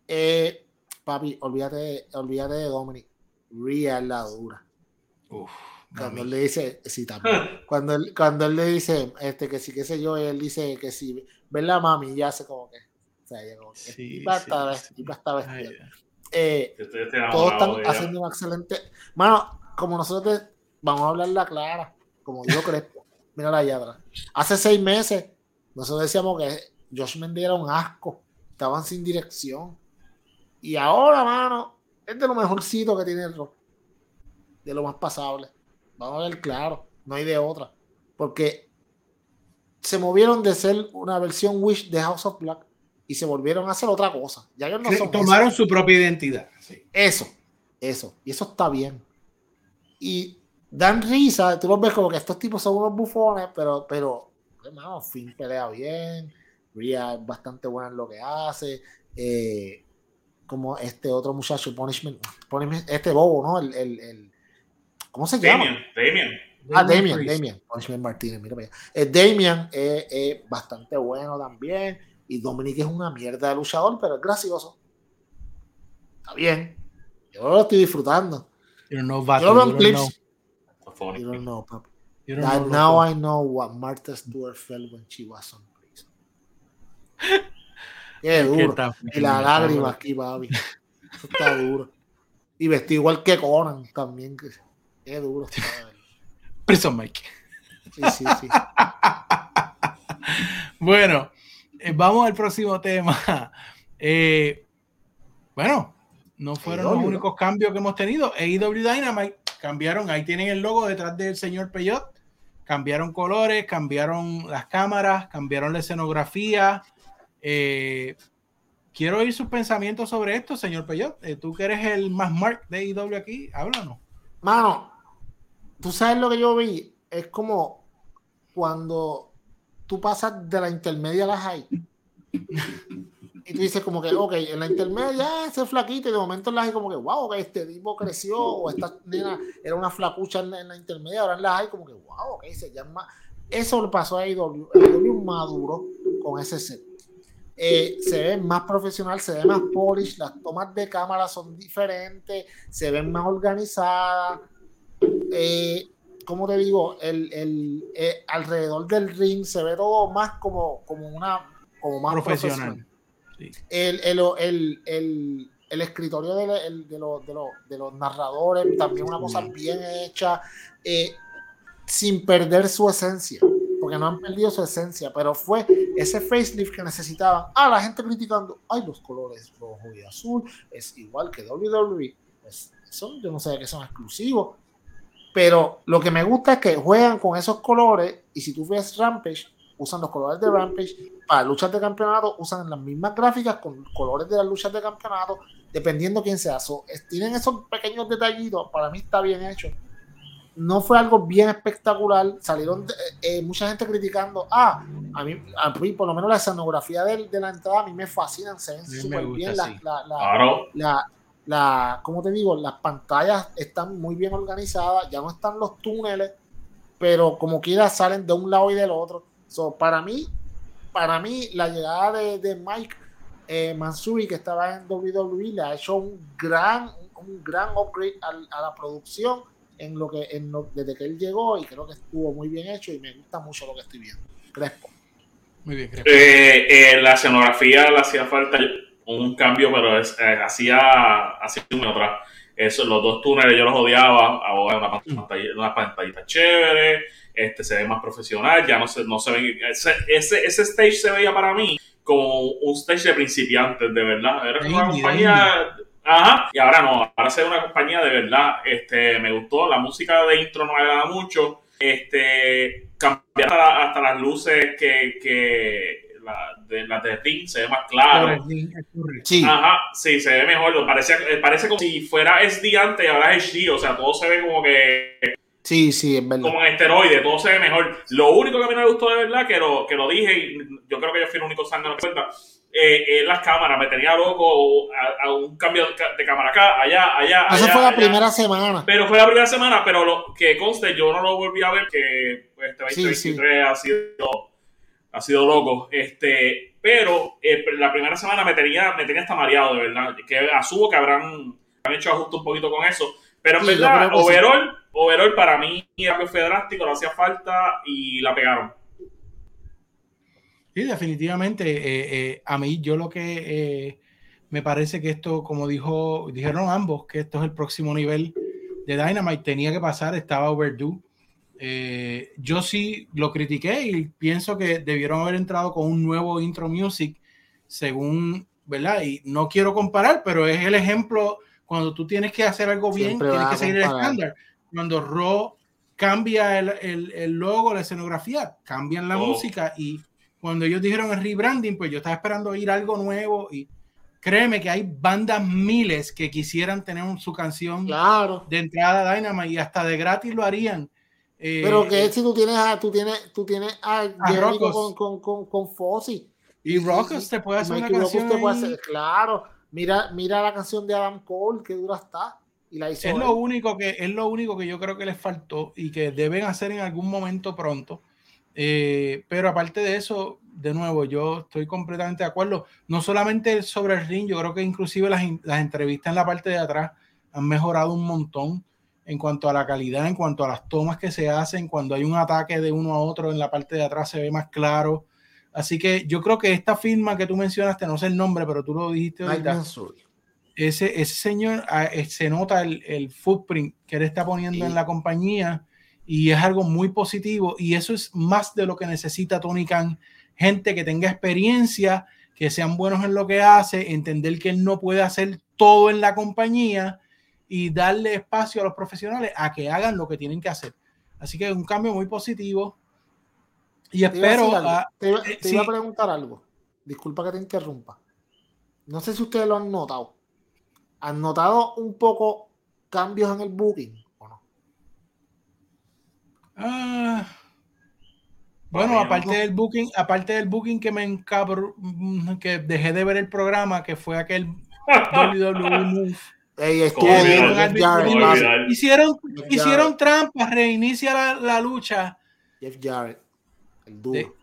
C: Eh, papi, olvídate, olvídate de Dominic. Real la dura. cuando él le dice, sí, también. cuando, él, cuando él le dice, este, que sí, qué sé yo, él dice que sí, ¿verdad, mami? Ya hace como que. Sea, ya como que. Sí, sí, eh, todos están haciendo un excelente. Mano, como nosotros vamos a hablar la clara, como yo creo (laughs) Mira la yadra. Hace seis meses, nosotros decíamos que Josh Mendy era un asco. Estaban sin dirección. Y ahora, mano, es de lo mejorcito que tiene el rock. De lo más pasable. Vamos a ver claro. No hay de otra. Porque se movieron de ser una versión Wish de House of Black y se volvieron a hacer otra cosa. Ya ellos no
B: Tomaron su propia identidad.
C: Eso, eso. Y eso está bien. Y dan risa, tú los ves como que estos tipos son unos bufones, pero, pero, hermano, Finn pelea bien, Rhea es bastante buena en lo que hace, eh, como este otro muchacho, Punishment, este bobo, ¿no? El, el, el ¿Cómo se llama?
A: Damien,
C: Ah, Damien, Damien, Punishment Martínez, mira para eh, Damien es bastante bueno también, y Dominic es una mierda de luchador, pero es gracioso. Está bien. Yo lo estoy disfrutando.
B: No va Yo lo veo en clips
A: funny.
C: You don't know, papi. You don't know, now I know what Martha Stewart felt when she was on prison. (laughs) Qué duro. y la lágrima aquí, papi. Eso está duro. Y vestido igual que Conan también. Qué duro.
B: Prison Mike.
C: Sí, sí, sí. (laughs)
B: bueno, eh, vamos al próximo tema. (laughs) Eh, bueno, no fueron los únicos cambios que hemos tenido. AEW Dynamite cambiaron, ahí tienen el logo detrás del señor Peyot. Cambiaron colores, cambiaron las cámaras, cambiaron la escenografía. Eh, quiero oír sus pensamientos sobre esto, señor Peyot. tú que eres el más mark de AEW aquí, háblanos.
C: Mano, tú sabes lo que yo vi. Es como cuando tú pasas de la intermedia a la high y tú dices como que, ok, en la intermedia ese flaquito y de momento en la hay como que, wow, este tipo creció o esta nena era una flacucha en la, intermedia, ahora en la hay como que, wow, ok, se llama... Eso le pasó a IW, IW maduro con ese set. Eh, se ve más profesional, se ve más polish, las tomas de cámara son diferentes, se ven más organizadas. Eh, como te digo, el, el eh, alrededor del ring se ve todo más como, como una como más profesional. El, el, el, el, escritorio de, de, los, de, los, de, los, narradores, también una cosa bien hecha, eh, sin perder su esencia, porque no han perdido su esencia, pero fue ese facelift que necesitaban. Ah, la gente criticando, ay, los colores rojo y azul, es igual que WWE. Pues, son, yo no sé que son exclusivos, pero lo que me gusta es que juegan con esos colores y si tú ves Rampage, usan los colores de Rampage, para luchas de campeonato usan las mismas gráficas con colores de las luchas de campeonato, dependiendo quién sea. tienen esos pequeños detallitos, para mí está bien hecho. No fue algo bien espectacular, salieron eh, eh, mucha gente criticando, ah, a mí, a mí por lo menos la escenografía de, de la entrada a mí me fascinan, se ven súper bien, la, la, la, la, ¿cómo te digo? Las pantallas están muy bien organizadas, ya no están los túneles, pero como quiera salen de un lado y del otro So, para mí, para mí, la llegada de, Mike eh, Mansuri, que estaba en WWE, le ha hecho un gran, un gran upgrade a, la producción en lo que, en desde que él llegó, y creo que estuvo muy bien hecho y me gusta mucho lo que estoy viendo. Crespo.
A: Muy bien, Crespo. Eh, eh, la escenografía le hacía falta un cambio, pero es, hacía, hacía una otra. Eso, los dos túneles yo los odiaba, ahora una pantalla, una pantallita chévere este, se ve más profesional, ya no se, no se ven, ese, ese, ese stage se veía para mí como un stage de principiantes, de verdad. Era una compañía... Ajá, y ahora no, ahora se ve una compañía de verdad. Este, me gustó, la música de intro no me agrada mucho. Este, cambiar hasta, las luces que, que la, de, las de ring se ve más claro. Sí. Ajá, sí, se ve mejor. Parece, parece como si fuera SD antes y ahora es HD. O sea, todo se ve como que
C: Sí, sí, es verdad.
A: Como en esteroide, todo se ve mejor. Lo único que a mí no me gustó de verdad, que lo, que lo dije, y yo creo que yo fui el único sangre que cuenta, eh, es las cámaras. Me tenía loco a, un cambio de cámara acá, allá, allá.
C: Eso fue la primera semana.
A: Pero fue la primera semana, pero lo que conste, yo no lo volví a ver, que pues, este 2023 ha sido ha sido loco. Este, pero eh, la primera semana me tenía, me tenía hasta mareado, de verdad. Que asumo que habrán, han hecho ajuste un poquito con eso. Pero en verdad, overall, overall, para mí fue drástico, no hacía falta y la pegaron.
B: Sí, definitivamente. Eh, eh, a mí, yo lo que me parece que esto, como dijo, dijeron ambos, que esto es el próximo nivel de Dynamite, tenía que pasar, estaba overdue. Yo sí lo critiqué y pienso que debieron haber entrado con un nuevo intro music, según, ¿verdad? Y no quiero comparar, pero es el ejemplo cuando tú tienes que hacer algo bien, tienes que seguir el estándar. Cuando Raw cambia el, el, el, logo, la escenografía, cambian la oh. música y cuando ellos dijeron el rebranding, pues yo estaba esperando oír algo nuevo y créeme que hay bandas miles que quisieran tener su canción
C: claro.
B: de entrada a Dynamite y hasta de gratis lo harían.
C: Eh, Pero que eh, si tú tienes a, tú tienes, tú tienes a, con, con, con, con Fossi.
B: Y Rockers te puede hacer una canción.
C: claro Mira, mira la canción de Adam Cole, que dura está. Y la hizo
B: es lo único que es lo único que yo creo que les faltó y que deben hacer en algún momento pronto. Eh, pero aparte de eso, de nuevo, yo estoy completamente de acuerdo. No solamente sobre el ring, yo creo que inclusive las, las entrevistas en la parte de atrás han mejorado un montón. En cuanto a la calidad, en cuanto a las tomas que se hacen, cuando hay un ataque de uno a otro en la parte de atrás se ve más claro. Así que yo creo que esta firma que tú mencionaste, no sé el nombre, pero tú lo dijiste ahorita. Ese, ese señor ah, eh, se nota el, el, footprint que él está poniendo en la compañía y es algo muy positivo y eso es más de lo que necesita Tony Khan, gente que tenga experiencia, que sean buenos en lo que hace, entender que él no puede hacer todo en la compañía y darle espacio a los profesionales a que hagan lo que tienen que hacer. Así que es un cambio muy positivo y espero...
C: Te iba, te iba, a preguntar algo, disculpa que te interrumpa. No sé si ustedes lo han notado. ¿Han notado un poco cambios en el booking?
B: Ah, bueno, aparte del booking, aparte del booking que me encabro, que dejé de ver el programa, que fue aquel (laughs) WWE hicieron, hicieron trampas, reinicia la, la, lucha.
C: Jeff Jarrett, el duro.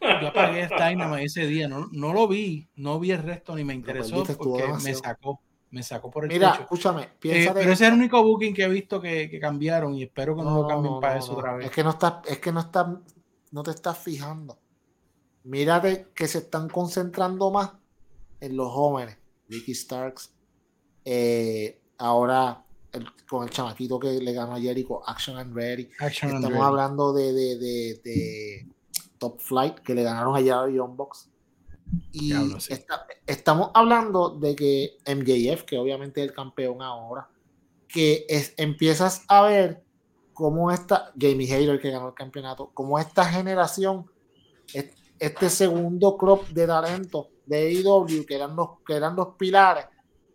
B: yo apagué Dynamite ese día, no, no lo vi, no vi el resto ni me interesó porque me sacó me sacó por el
C: Mira, escúchame,
B: piensa eh, Pero ese es el único booking que he visto que, que cambiaron y espero que no, lo cambien para eso otra vez.
C: Es que no estás, es que no estás, no te estás fijando. Mírate que se están concentrando más en los jóvenes. Ricky Starks, eh, ahora con el chamaquito que le ganó a Jericho, Action and Ready. Estamos hablando de, de, de, de, Top Flight, que le ganaron a Jerry Box. Y estamos hablando de que MJF, que obviamente es el campeón ahora, que es, empiezas a ver cómo esta, Jamie Hayter que ganó el campeonato, cómo esta generación, este segundo crop de talento de AEW, que eran los, que eran los pilares,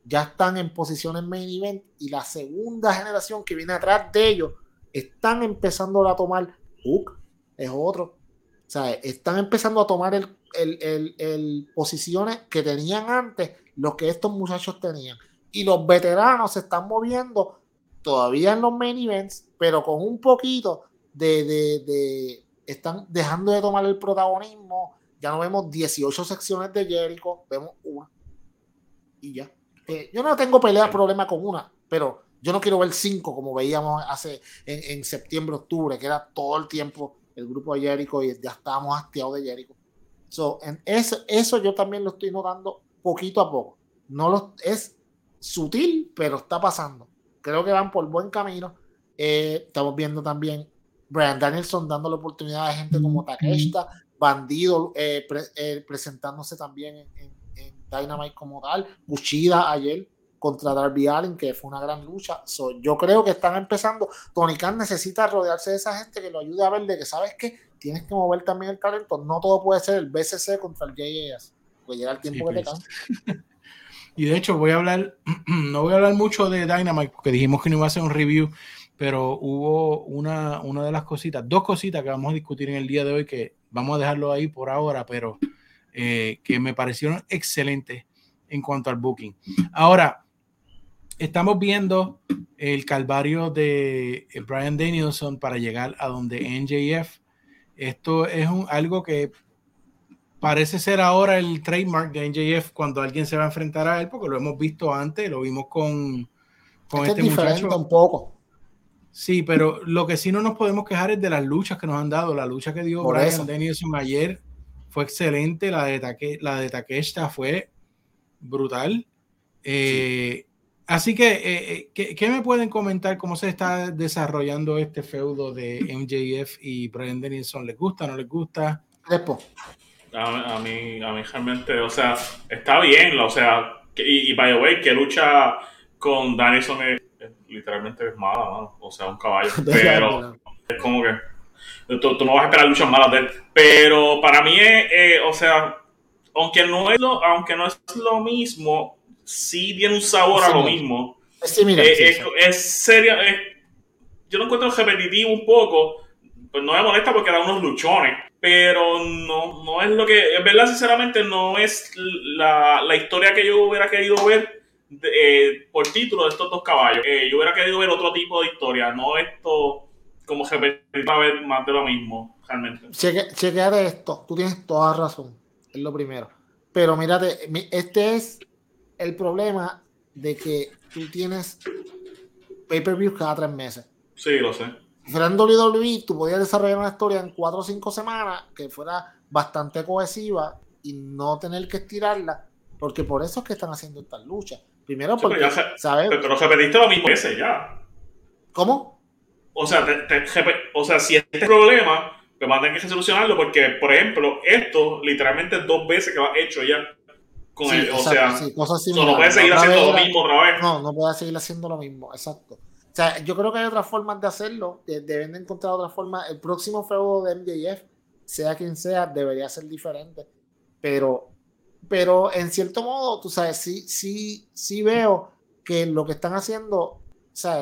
C: ya están en posiciones main event y la segunda generación que viene atrás de ellos están empezando a tomar Hook, es otro. O sea, están empezando a tomar el el, posiciones que tenían antes los que estos muchachos tenían. Y los veteranos se están moviendo todavía en los main events, pero con un poquito de, de, están dejando de tomar el protagonismo. Ya no vemos 18 secciones de Jericho, vemos una. Y ya. Eh, yo no tengo pelea, problema con una, pero yo no quiero ver cinco como veíamos hace en, en septiembre, octubre, que era todo el tiempo el grupo de Jericho y ya estábamos hastiados de Jericho. So, en eso, eso yo también lo estoy notando poquito a poco. No lo, es sutil, pero está pasando. Creo que van por buen camino. Eh, estamos viendo también Brian Danielson dando la oportunidad a gente como Takeshita, Bandido eh, eh, presentándose también en, en, Dynamite como tal, Kushida ayer contra Darby Allen, que fue una gran lucha. yo creo que están empezando. Tony Khan necesita rodearse de esa gente que lo ayude a ver de que, ¿sabes qué? tienes que mover también el talento. No todo puede ser el BCC contra el JAS. Puede llegar el tiempo que te pues. (laughs)
B: Y de hecho, voy a hablar, (clears throat) no voy a hablar mucho de Dynamite porque dijimos que no iba a hacer un review, pero hubo una, una de las cositas, dos cositas que vamos a discutir en el día de hoy que vamos a dejarlo ahí por ahora, pero eh, que me parecieron excelentes en cuanto al booking. Ahora, estamos viendo el calvario de Brian Danielson para llegar a donde NJF esto es un, algo que parece ser ahora el trademark de NJF cuando alguien se va a enfrentar a él, porque lo hemos visto antes, lo vimos con, con este muchacho. Sí, pero lo que sí no nos podemos quejar es de las luchas que nos han dado. La lucha que dio Brian Danielson ayer fue excelente, la de, Take, la de Takeshita fue brutal. Eh, Así que, eh, eh, ¿qué, me pueden comentar cómo se está desarrollando este feudo de MJF y Brian Dennison? ¿Les gusta, no les gusta?
A: A, mí, a mí realmente, o sea, está bien, o sea, y, y by the way, que lucha con Dennison es, literalmente es mala, o sea, un caballo, (laughs) pero es como que tú, no vas a esperar luchas malas de él, pero para mí, es, eh, o sea, aunque no es lo, aunque no es lo mismo, sí tiene un sabor a lo mismo. Es, eh, es, serio, yo lo encuentro repetitivo un poco, pues no me molesta porque da unos luchones, pero no, no es lo que, en verdad, sinceramente, no es la, la historia que yo hubiera querido ver eh, por título de estos dos caballos. Eh, yo hubiera querido ver otro tipo de historia, no esto como repetir para ver más de lo mismo, realmente.
C: Cheque, de esto, tú tienes toda razón, es lo primero. Pero mírate, este es el problema de que tú tienes pay-per-view cada tres meses.
A: Sí, lo sé.
C: Fuera WWE, tú podías desarrollar una historia en cuatro o cinco semanas que fuera bastante cohesiva y no tener que estirarla, porque por eso es que están haciendo estas luchas. Primero porque,
A: pero, ¿sabes? pero repetiste lo mismo ese ya.
C: ¿Cómo?
A: O sea, o sea, si este problema, pues van a tener que solucionarlo porque, por ejemplo, esto literalmente dos veces que va hecho ya con sí, o sea, no puede seguir haciendo lo mismo otra vez.
C: No, no puede seguir haciendo lo mismo, exacto. O sea, yo creo que hay otras formas de hacerlo, deben de encontrar otras formas. El próximo feudo de MJF, sea quien sea, debería ser diferente. Pero, pero en cierto modo, tú sabes, sí, sí, sí veo que lo que están haciendo, o sea,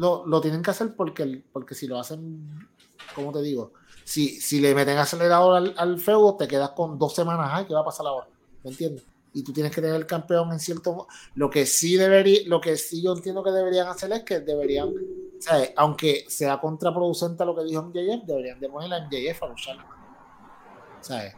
C: lo, lo tienen que hacer porque, porque si lo hacen, ¿cómo te digo? Si, si le meten acelerador al, al feudo, te quedas con dos semanas, ay, ¿qué va a pasar ahora? ¿Me entiendes? Y tú tienes que tener el campeón en cierto Lo que sí debería, lo que sí yo entiendo que deberían hacer es que deberían, sea, aunque sea contraproducente a lo que dijo MJF, deberían de poner a MJF a luchar. ¿Sabes?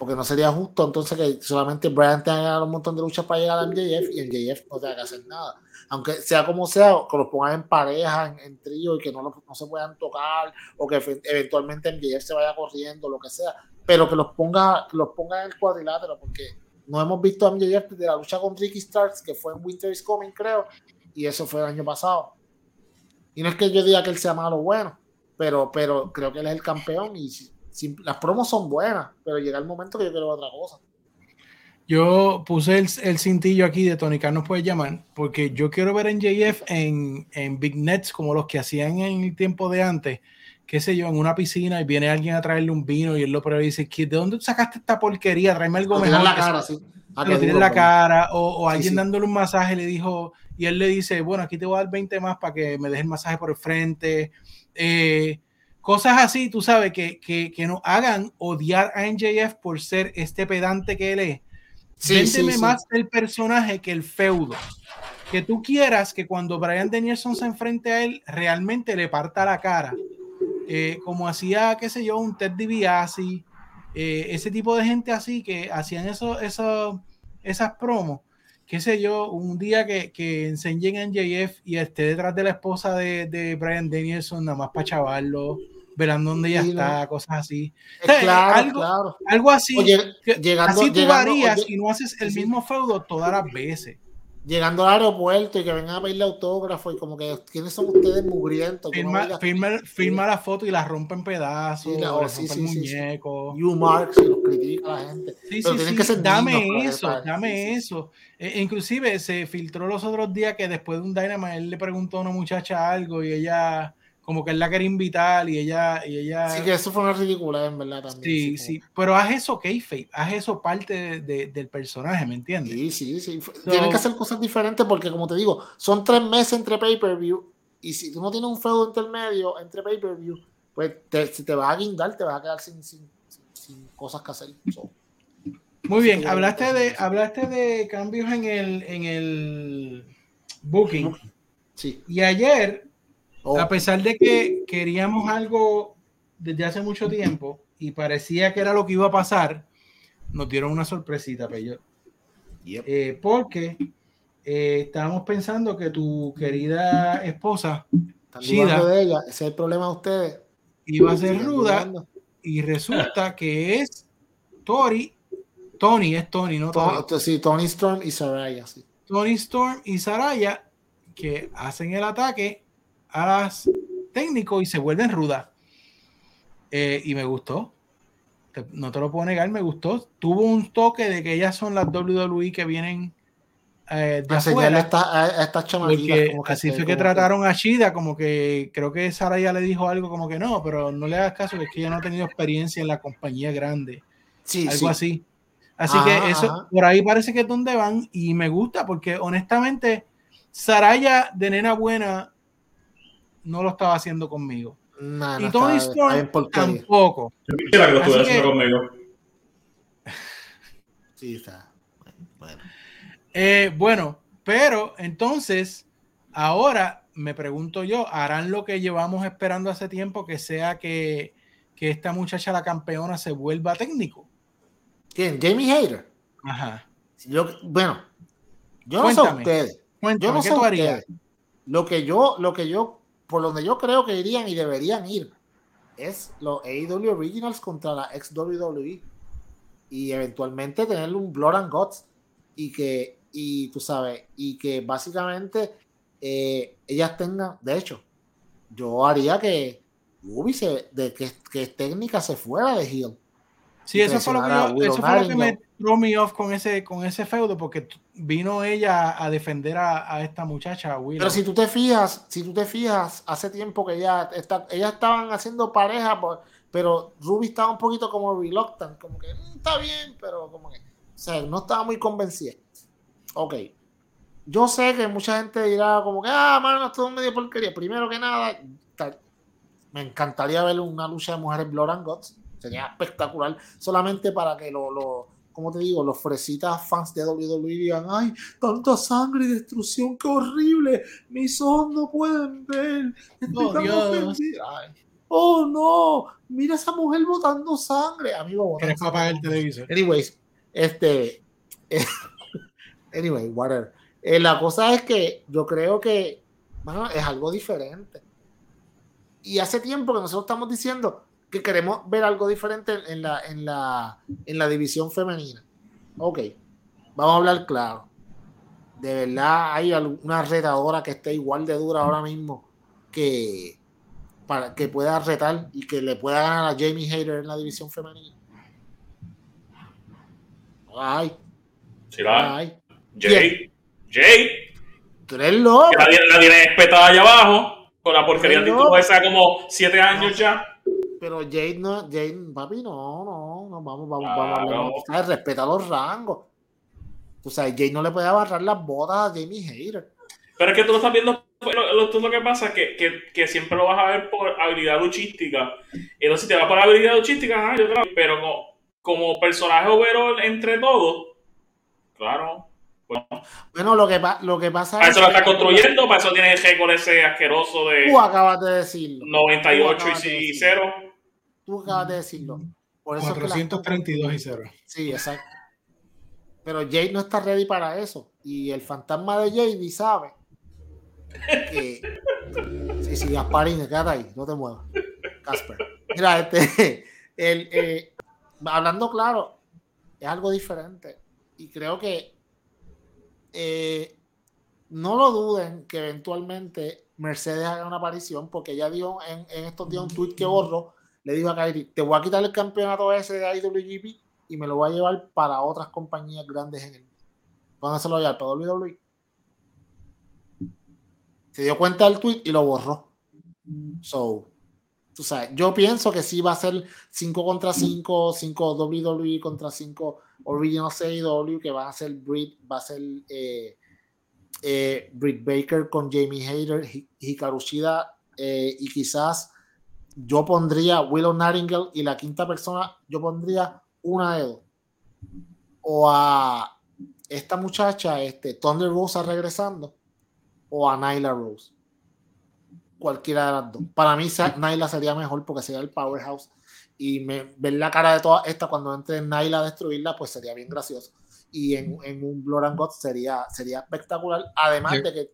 C: Porque no sería justo entonces que solamente Brian tenga que ganar un montón de luchas para llegar a MJF y MJF no tenga que hacer nada. Aunque sea como sea, que los pongan en pareja, en, trío y que no, no se puedan tocar o que eventualmente MJF se vaya corriendo, lo que sea pero que los ponga, los ponga en el cuadrilátero, porque no hemos visto a MJF de la lucha con Ricky Starks, que fue en Winter is Coming, creo, y eso fue el año pasado. Y no es que yo diga que él sea malo o bueno, pero, pero creo que él es el campeón y las promos son buenas, pero llega el momento que yo quiero otra cosa.
B: Yo puse el, el, cintillo aquí de Tony Khan, nos puede llamar, porque yo quiero ver a MJF en, en Big Nets como los que hacían en el tiempo de antes, qué sé yo, en una piscina y viene alguien a traerle un vino y él lo prueba y dice, ¿de dónde sacaste esta porquería? Tráeme algo mejor.
C: la cara, sí.
B: Le tiene la cara, o, alguien dándole un masaje le dijo, y él le dice, bueno, aquí te voy a dar 20 más para que me dejes el masaje por el frente. Eh, cosas así, tú sabes, que, que, que nos hagan odiar a NJF por ser este pedante que él es. Sí, más el personaje que el feudo. Que tú quieras que cuando Brian Danielson se enfrente a él, realmente le parta la cara eh, como hacía, qué sé yo, un Ted DiBiase, eh, ese tipo de gente así que hacían eso, eso, esas promos, qué sé yo, un día que, que enseñen en JF y esté detrás de la esposa de, de Brian Danielson, nada más para chavarlo, verán dónde ella está, cosas así.
C: claro, algo, claro.
B: algo así. llegando, así tú varías y no haces el mismo feudo todas las veces
C: llegando al aeropuerto y que vengan a pedirle autógrafo y como que ¿quiénes son ustedes mugrientos?
B: Firma, la foto y la rompe en pedazos, sí, la, sí, sí,
C: muñeco. You Mark, se los critica la gente. Pero tienen que ser
B: dame eso, dame eso. E, inclusive se filtró los otros días que después de un Dynamite él le preguntó a una muchacha algo y ella como que él la quería invitar y ella, y ella...
C: Sí, que eso fue una ridícula, en verdad, también.
B: Sí, sí, pero haz eso, Kayfabe, haz eso parte del personaje, ¿me entiendes?
C: Sí, sí, sí. Tienen que hacer cosas diferentes porque, como te digo, son tres meses entre pay-per-view y si tú no tienes un feudo intermedio entre pay-per-view, pues te, si te vas a guindar, te vas a quedar sin, sin, cosas que hacer.
B: Muy bien, hablaste de, hablaste de cambios en el, en el booking.
C: Sí.
B: Y ayer Oh. A pesar de que queríamos algo desde hace mucho tiempo y parecía que era lo que iba a pasar, nos dieron una sorpresita, Pello. Eh, porque eh, estábamos pensando que tu querida esposa,
C: Shida, de ella, ese es el problema de ustedes.
B: Iba a ser ruda y resulta que es Tori, Tony, es Tony, ¿no?
C: Tony, sí, Tony Storm y Saraya, sí.
B: Tony Storm y Saraya que hacen el ataque a las técnicos y se vuelven rudas. Eh, y me gustó. No te lo puedo negar, me gustó. Tuvo un toque de que ellas son las WWE que vienen eh, de afuera.
C: a estas
B: así fue que trataron a Shida, como que creo que Sara ya le dijo algo como que no, pero no le hagas caso, es que ella no ha tenido experiencia en la compañía grande.
C: Sí,
B: algo así. Así que eso, por ahí parece que es donde van y me gusta porque honestamente, Saraya de nena buena no lo estaba haciendo conmigo. y Tony Storm tampoco.
A: Yo quisiera que lo estuviera haciendo conmigo. (laughs)
C: Sí, está. Bueno.
B: Eh, bueno, pero entonces, ahora me pregunto yo, ¿harán lo que llevamos esperando hace tiempo, que sea que, que esta muchacha, la campeona, se vuelva técnico?
C: ¿Quién? Jamie Hayter.
B: Ajá.
C: Yo, bueno, yo no sé ustedes. yo no sé ustedes. Lo que yo, lo que yo, por donde yo creo que irían y deberían ir, es los AEW Originals contra la ex WWE. Y eventualmente tener un Blood and Guts. Y que, y tú sabes, y que básicamente eh, ellas tengan, de hecho, yo haría que Ruby se, de que, que técnica se fuera de Hill.
B: Sí, eso fue lo que, eso fue lo que me threw me off con ese, con ese feudo, porque vino ella a defender a, a esta muchacha,
C: Pero si tú te fijas, si tú te fijas, hace tiempo que ya está, ellas estaban haciendo pareja, pero Ruby estaba un poquito como reluctant, como que mm, está bien, pero como que, o sea, no estaba muy convencida. Ok. Yo sé que mucha gente dirá como que, ah, mano, esto es medio porquería. Primero que nada, me encantaría ver una lucha de mujeres Blood and Guts. Sería espectacular. Solamente para que lo, lo como te digo, los fresitas fans de WWE digan, ay, tanta sangre y destrucción, qué horrible. Mis ojos no pueden ver. Oh, Dios. oh, no. Mira esa mujer botando sangre. Amigo,
B: ¿Quieres apagar el televisor?
C: Anyways, este. (laughs) anyway, whatever. Eh, la cosa es que yo creo que bueno, es algo diferente. Y hace tiempo que nosotros estamos diciendo que queremos ver algo diferente en la, en la, en la división femenina. Ok, vamos a hablar claro. De verdad hay alguna retadora que esté igual de dura ahora mismo que para que pueda retar y que le pueda ganar a Jamie Hayter en la división femenina. Ay.
A: Sí, la hay. Jay. Jay.
C: Tú eres loco.
A: La, la tiene espetada allá abajo con la porquería de esa como siete años ya.
C: Pero Jade no, Jade, papi, no, no, no, vamos, vamos, vamos, vamos, respeta los rangos. O sea, Jade no le puede agarrar las botas a Jamie Hayter.
A: Pero es que tú lo estás viendo, lo, lo, lo que pasa es que, que, que, siempre lo vas a ver por habilidad luchística. Entonces, si te va por habilidad luchística, yo creo, pero como, como personaje overall entre todos, claro,
C: bueno, lo que, lo que pasa
A: para eso lo está construyendo, para eso tiene el récord ese asqueroso de.
C: Tú acabas de decirlo.
A: 98 y 0.
C: Tú acabas de decirlo.
B: Por eso 432 y 0.
C: Sí, exacto. Pero Jade no está ready para eso. Y el fantasma de Jade sabe que. sí, sí, Gasparín, quédate ahí, no te muevas. Casper. Mira, este. El, eh, hablando claro, es algo diferente. Y creo que eh, no lo duden que eventualmente Mercedes haga una aparición, porque ella dijo en, estos días un tweet que borro, le dijo a Kairi, te voy a quitar el campeonato ese de IWGP y me lo voy a llevar para otras compañías grandes en el mundo. ¿Dónde se lo voy a llevar? ¿Para WWE? Se dio cuenta del tweet y lo borró. So, tú sabes, yo pienso que sí va a ser 5 contra 5, 5 WWE contra 5 Original CW, que va a ser Britt, va a ser eh, eh, Britt Baker con Jamie Hayter, Hikaru Shida, eh, y quizás yo pondría Willow Nightingale y la quinta persona, yo pondría una de dos. O a esta muchacha, este, Thunder Rosa regresando, o a Nyla Rose. Cualquiera de las dos. Para mí, Nyla sería mejor porque sería el powerhouse y me, ver la cara de toda esta cuando entre Naila a destruirla, pues sería bien gracioso. Y en, en un Blood and God sería, sería espectacular. Además de que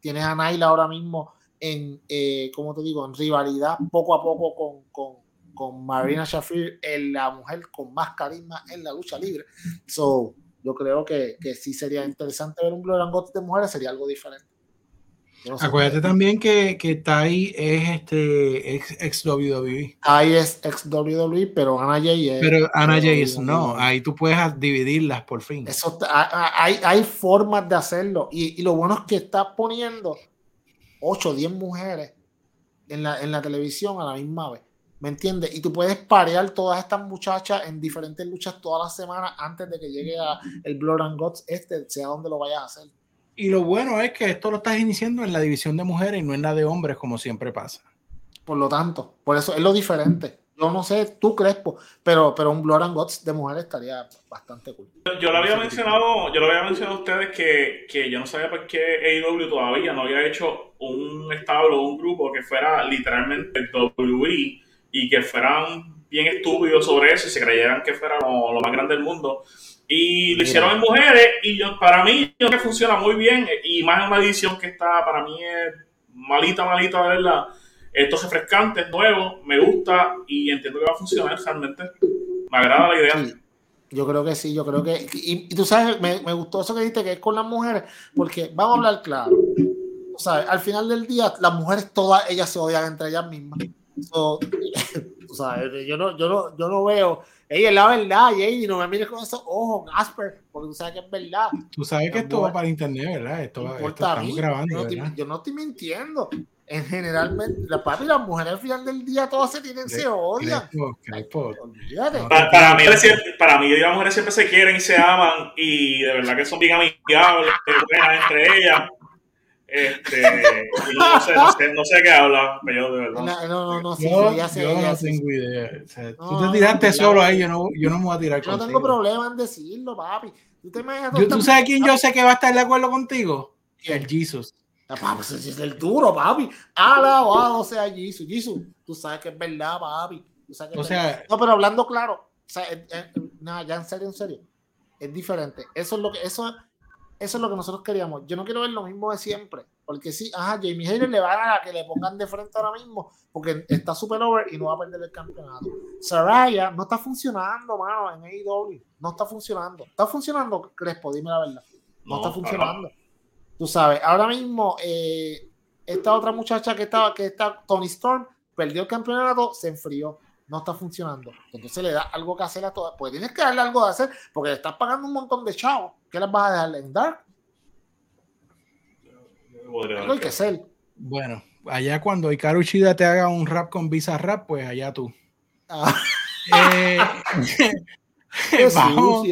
C: tienes a Naila ahora mismo en, eh, como te digo, en rivalidad poco a poco con, con, con Marina Shafir, en la mujer con más carisma en la lucha libre. So, yo creo que, que sí sería interesante ver un God de mujeres, sería algo diferente.
B: Acuérdate también que, que Tai es este ex, ex WWE.
C: Tai es ex WWE, pero Ana Jay es.
B: Pero Ana Jay es no. Ahí tú puedes dividirlas por fin.
C: Eso, hay, hay formas de hacerlo. Y, y, lo bueno es que está poniendo 8 o 10 mujeres en la, en la televisión a la misma vez. ¿Me entiendes? Y tú puedes parear todas estas muchachas en diferentes luchas todas las semanas antes de que llegue a el Blood and Gods este, sea donde lo vayas a hacer.
B: Y lo bueno es que esto lo estás iniciando en la división de mujeres y no en la de hombres, como siempre pasa.
C: Por lo tanto, por eso es lo diferente. Yo no sé, tú Crespo, pero, pero un Blood and Gods de mujeres estaría bastante cool.
A: Yo lo había mencionado, yo lo había mencionado a ustedes que, que yo no sabía por qué AEW todavía no había hecho un establo, un grupo que fuera literalmente WWE y que fueran bien estúpidos sobre eso y se creyeran que fuera lo, lo más grande del mundo Y lo hicieron en mujeres y yo, para mí yo creo que funciona muy bien y más en una edición que está para mí es malita, malita de verdad. Estos refrescantes nuevos me gusta y entiendo que va a funcionar realmente. Me agrada la idea.
C: Yo creo que sí, yo creo que. Y, tú sabes, me, me, gustó eso que dijiste que es con las mujeres, porque vamos a hablar claro. O sea, al final del día, las mujeres todas ellas se odian entre ellas mismas. So, (laughs) o sea, yo no, yo no, yo no veo. Ella es la verdad, y no me mires con esos ojos, Gasper, porque tú sabes que es verdad.
B: Tú sabes que esto va para internet, ¿verdad? Esto, esto estamos grabando.
C: Yo no, yo no estoy mintiendo en generalmente, la papi y las mujeres al final del día todas se tienen, se odian.
A: para, para, mí, para mí las mujeres siempre se quieren y se aman y de verdad que son bien amigables entre ellas. Este, no, sé, no, sé, no sé qué habla, pero yo de verdad. No, no, no, sí,
B: yo, ya sé, yo ya no sé. tengo idea. O sea, tú te tiraste solo ahí, yo no, yo no me voy a tirar
C: Yo no tengo problema en decirlo, papi.
B: ¿Tú, te me yo, ¿Tú sabes quién yo sé que va a estar de acuerdo contigo? El Jesus.
C: Papi, ese es el duro, papi. Alabado sea Jesus. Jesus, tú sabes que es verdad, papi. o sea, no, pero hablando claro, o sea, nada, ya en serio, en serio, es diferente. Eso es lo que, eso, eso es lo que nosotros queríamos. Yo no quiero ver lo mismo de siempre, porque sí, ajá, Jamie Hayter le va a dar a que le pongan de frente ahora mismo, porque está super over y no va a perder el campeonato. Saraya no está funcionando, mano, en AEW. No está funcionando. ¿Está funcionando, Crespo? Dime la verdad. No, está funcionando. Tú sabes, ahora mismo, eh, esta otra muchacha que estaba, que está, Tony Storm, perdió el campeonato, se enfrió, no está funcionando. Entonces le da algo que hacer a todas. Pues tienes que darle algo de hacer, porque le estás pagando un montón de chavos. ¿Qué les vas a dejar en Dark?
B: Algo hay que hacer. Bueno, allá cuando Ikaru Chida te haga un rap con Visa Rap, pues allá tú. Ah. Eh, (laughs) (laughs) vamos,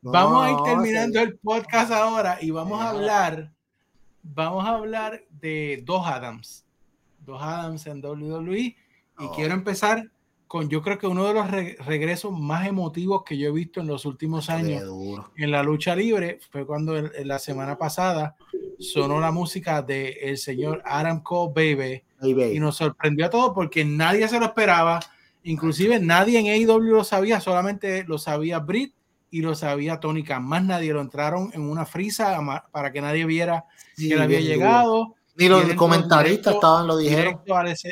B: vamos, a ir terminando el podcast ahora y vamos a hablar vamos a hablar de dos Adams. Dos Adams en WWE. Y oh. quiero empezar con, yo creo que uno de los regresos más emotivos que yo he visto en los últimos años en la lucha libre fue cuando la semana pasada sonó la música del el señor Adam Cole Baby, y nos sorprendió a todos porque nadie se lo esperaba. Inclusive nadie en AEW lo sabía, solamente lo sabía Britt y lo sabía Tony Khan. Más nadie lo entraron en una frisa para que nadie viera que él había llegado.
C: Ni los comentaristas estaban, lo dijeron.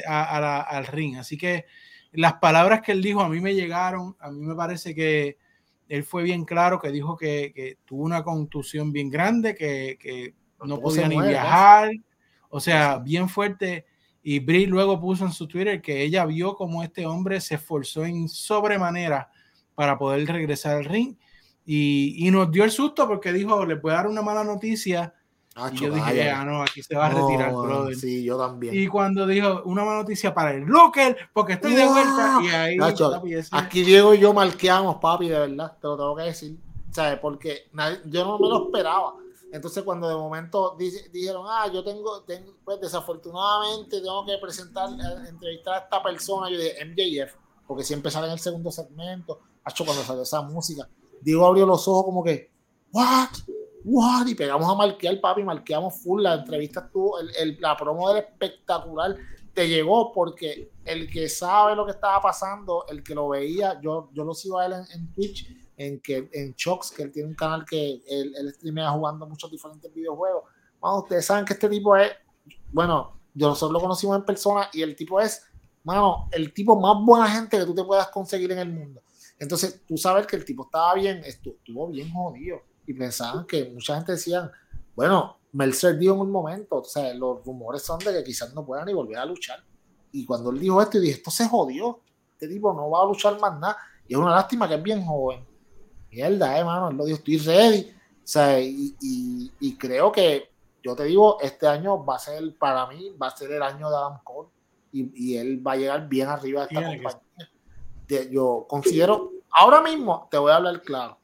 B: al ring. Así que las palabras que él dijo a mí me llegaron. A mí me parece que él fue bien claro, que dijo que, tuvo una contusión bien grande, que, no podía ni viajar. O sea, bien fuerte. Y Brie luego puso en su Twitter que ella vio como este hombre se esforzó en sobremanera para poder regresar al ring y, y, nos dio el susto porque dijo, le puede dar una mala noticia. y yo dije, ah, no, aquí se va a retirar, brother.
C: Sí, yo también.
B: Y cuando dijo una mala noticia para el Locker, porque estoy de vuelta. Y ahí,
C: aquí Diego y yo marqueamos, papi, de verdad, te lo tengo que decir. ¿Sabes? Porque yo no me lo esperaba. Entonces, cuando de momento dijeron, ah, yo tengo, tengo, pues desafortunadamente tengo que presentar, eh, entrevistar a esta persona, yo dije, MJF, porque siempre sale en el segundo segmento, hecho cuando salió esa música Diego abrió los ojos como que, ¿what? ¿what? Y pegamos a marquear, papi, marqueamos full. La entrevista estuvo, el, la promo era espectacular. Te llegó porque el que sabe lo que estaba pasando, el que lo veía, yo, yo lo sigo a él en, Twitch, en, que, en Chox, que él tiene un canal que él, él streamea jugando muchos diferentes videojuegos. Bueno, ustedes saben que este tipo es, bueno, nosotros lo conocimos en persona y el tipo es, mano, el tipo más buena gente que tú te puedas conseguir en el mundo. Entonces, tú sabes que el tipo estaba bien, estuvo bien jodido. Y pensaban que mucha gente decía, bueno, Mercer dijo en un momento, o sea, los rumores son de que quizás no puedan ni volver a luchar. Y cuando él dijo esto, y dije, esto se jodió. Este tipo no va a luchar más nada. Y es una lástima que es bien joven. Mierda, eh, mano. Él lo dijo, estoy ready. O sea, y, y, creo que, yo te digo, este año va a ser, para mí, va a ser el año de Adam Cole. Y, y él va a llegar bien arriba de esta compañía yo considero, ahora mismo te voy a hablar claro,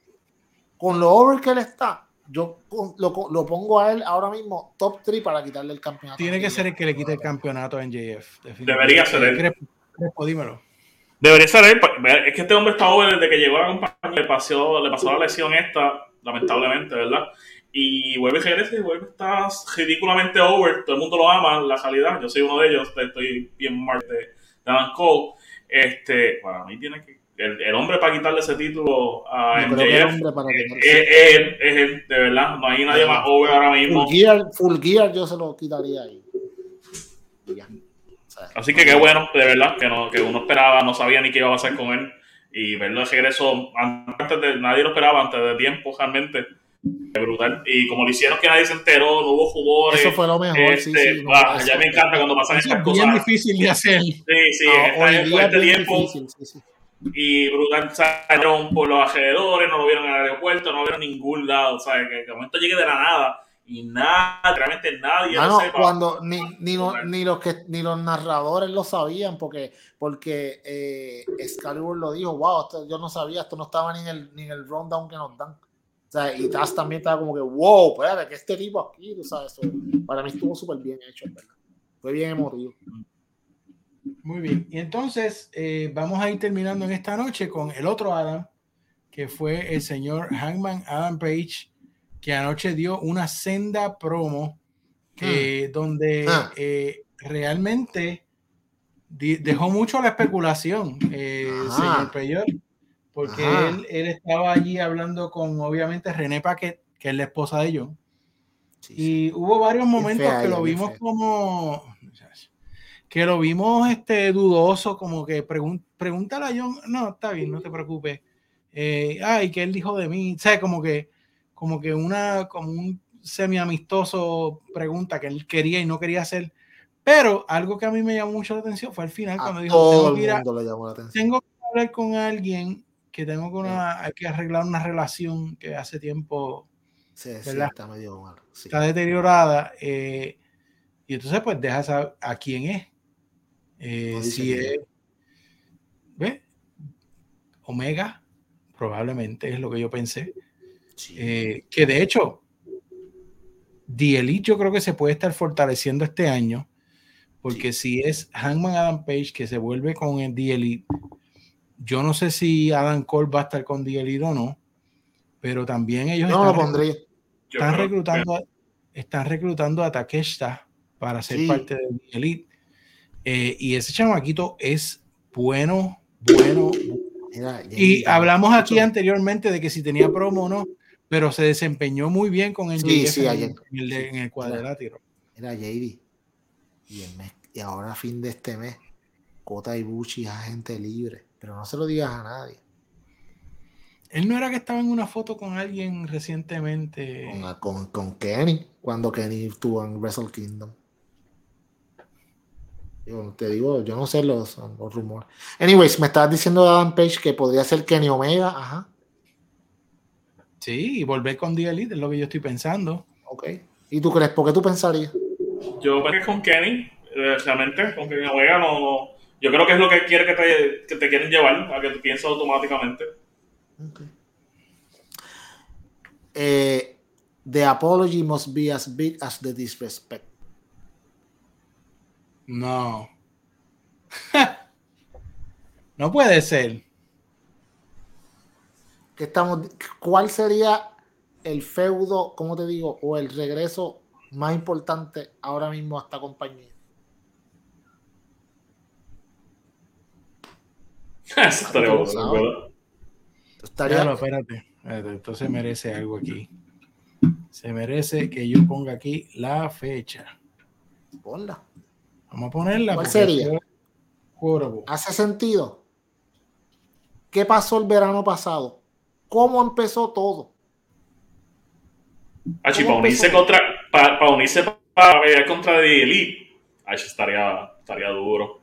C: con lo over que él está, yo lo, lo pongo a él ahora mismo top 3 para quitarle el campeonato.
B: Tiene que ser el que le quite el campeonato en JF.
A: Debería ser él.
B: dímelo.
A: Debería ser él. Es que este hombre está over desde que llegó a la compañía. Le pasó, le pasó la lesión esta, lamentablemente, ¿verdad? Y vuelve y regresa y vuelve está ridículamente over. Todo el mundo lo ama, la realidad. Yo soy uno de ellos. Estoy bien mal de, de Cole. Este, para mí tiene que, el, hombre para quitarle ese título a MJF es, de verdad, no hay nadie más over ahora mismo.
C: Full Gear, full gear yo se lo quitaría ahí.
A: Así que qué bueno, de verdad, que, no, que uno esperaba, no sabía ni qué iba a pasar con él. Y verlo de regreso, antes de, nadie lo esperaba, antes de tiempo, realmente. Brutal. Y como lo hicieron que nadie se enteró, no hubo jugadores.
C: Eso fue lo mejor, sí,
A: este, ah, ya me encanta cuando pasan estas cosas.
B: Es bien difícil de hacer.
A: Sí, sí, ah, en este tiempo. Difícil, sí, sí y brutal salieron por los alrededores, no lo vieron en el aeropuerto, no lo vieron en ningún lado, ¿sabes? Que, el momento llegue de la nada y nada, realmente nadie
C: no, cuando ni, ni, ni, los que ni los narradores lo sabían porque porque eh, Excalibur lo dijo, wow, yo no sabía, esto no estaba ni en el ni en el rundown que nos dan. O sea, y Taz también estaba como que, wow, espérate, que este tipo aquí, tú sabes, para mí estuvo súper bien hecho, ¿verdad? Fue bien emotivo.
B: Muy bien. Y entonces eh, vamos a ir terminando en esta noche con el otro Adam, que fue el señor Hangman Adam Page, que anoche dio una senda promo que, hmm. donde ah. eh, realmente dejó mucho la especulación, eh, señor Peyor, porque él, él, estaba allí hablando con, obviamente, René Paquet, que es la esposa de John. y hubo varios momentos que lo vimos como que lo vimos este, dudoso, como que pregúntale a John, no, está bien, no te preocupes. Eh, ay, que él dijo de mí, o sea, como que, como que una, como un semi amistoso pregunta que él quería y no quería hacer. Pero algo que a mí me llamó mucho la atención fue al final cuando dijo, tengo que, hablar con alguien que tengo que, una, hay que arreglar una relación que hace tiempo
C: está, medio mal,
B: está deteriorada. Eh, y entonces pues deja saber a quién es. Eh, si es, Omega, probablemente es lo que yo pensé. Eh, que de hecho, The Elite yo creo que se puede estar fortaleciendo este año, porque si es Hangman Adam Page que se vuelve con el The Elite, yo no sé si Adam Cole va a estar con The Elite o no, pero también ellos están, reclutando, están reclutando a Takeshita para ser parte de The Elite. Eh, y ese chamaquito es bueno, bueno. y hablamos aquí anteriormente de que si tenía promo o no, pero se desempeñó muy bien con el, en, el, cuadrilátero.
C: Era JD. Y, y ahora a fin de este mes, Kota Ibushi es agente libre. Pero no se lo digas a nadie.
B: Él no era que estaba en una foto con alguien recientemente.
C: Con, con Kenny, cuando Kenny estuvo en Wrestle Kingdom. Yo te digo, yo no sé los, rumores. Anyways, me estabas diciendo Adam Page que podría ser Kenny Omega, ajá.
B: Sí, y volver con The Elite es lo que yo estoy pensando.
C: Ok. ¿Y tú crees? ¿Por qué tú pensarías?
A: Yo creo que con Kenny, eh, realmente, con Kenny Omega no, Yo creo que es lo que quiere que te, que te quieren llevar, a que tú pienses automáticamente.
C: Eh, the apology must be as big as the disrespect.
B: No. (laughs) no puede ser.
C: Que estamos, ¿Cuál sería el feudo, como te digo, o el regreso más importante ahora mismo a esta compañía? (laughs)
A: estaría bueno,
B: Estaría... espérate. Entonces merece algo aquí. Se merece que yo ponga aquí la fecha.
C: Ponla.
B: Vamos a ponerla.
C: ¿Cuál sería? ¿Hace sentido? ¿Qué pasó el verano pasado? ¿Cómo empezó todo?
A: Achi, para unirse contra, para, unirse para ver contra The Elite, estaría, estaría duro.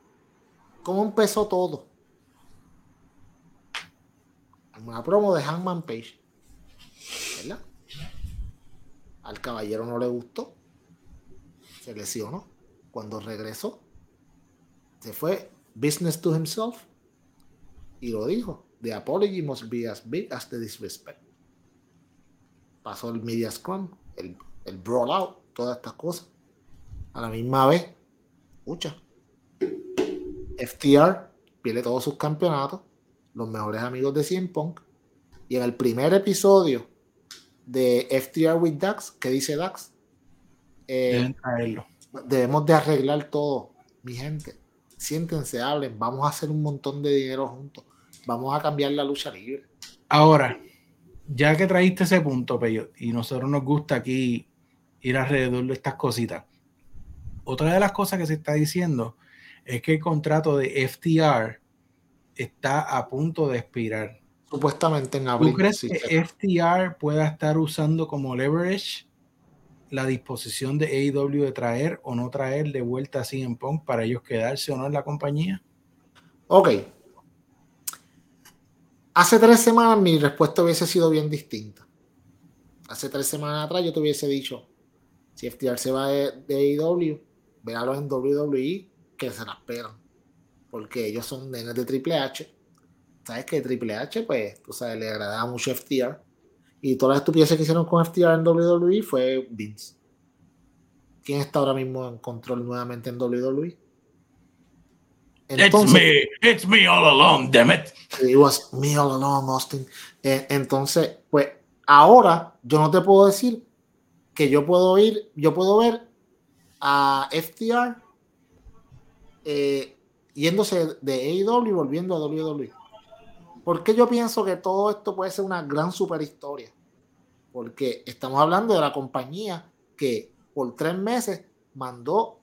C: ¿Cómo empezó todo? Una promo de Hangman Page. ¿Verdad? Al caballero no le gustó. Se lesionó cuando regresó, se fue business to himself y lo dijo. The apology must be as big as the disrespect. Pasó el media scrum, el, el brawl out, todas estas cosas. A la misma vez, escucha. FTR pierde todos sus campeonatos, los mejores amigos de CM Punk. Y en el primer episodio de FTR with Dax, ¿qué dice Dax?
B: Eh,
C: debemos de arreglar todo, mi gente. Siéntense, hablen, vamos a hacer un montón de dinero juntos. vamos a cambiar la lucha libre.
B: Ahora, ya que traíste ese punto, Peyo, y nosotros nos gusta aquí ir alrededor de estas cositas, otra de las cosas que se está diciendo es que el contrato de FTR está a punto de expirar.
C: Supuestamente en abril.
B: ¿Tú crees que FTR pueda estar usando como leverage la disposición de AEW de traer o no traer de vuelta a CM Punk para ellos quedarse o no en la compañía?
C: Ok. Hace tres semanas mi respuesta hubiese sido bien distinta. Hace tres semanas atrás yo te hubiese dicho, si FTR se va de, de AEW, véalo en WWE que se la esperan. Porque ellos son nenes de Triple H. Sabes que Triple H, pues, tú sabes, le agradaba mucho FTR. Y todas las estupideces que hicieron con FTR en WWE fue Vince. ¿Quién está ahora mismo en control nuevamente en WWE?
B: Entonces, it's me, it's me all along, damn it.
C: It was me all along, Austin. Eh, entonces, pues ahora yo no te puedo decir que yo puedo ir, yo puedo ver a FTR eh, yéndose de AEW y volviendo a WWE. ¿Por qué yo pienso que todo esto puede ser una gran super historia? Porque estamos hablando de la compañía que por tres meses mandó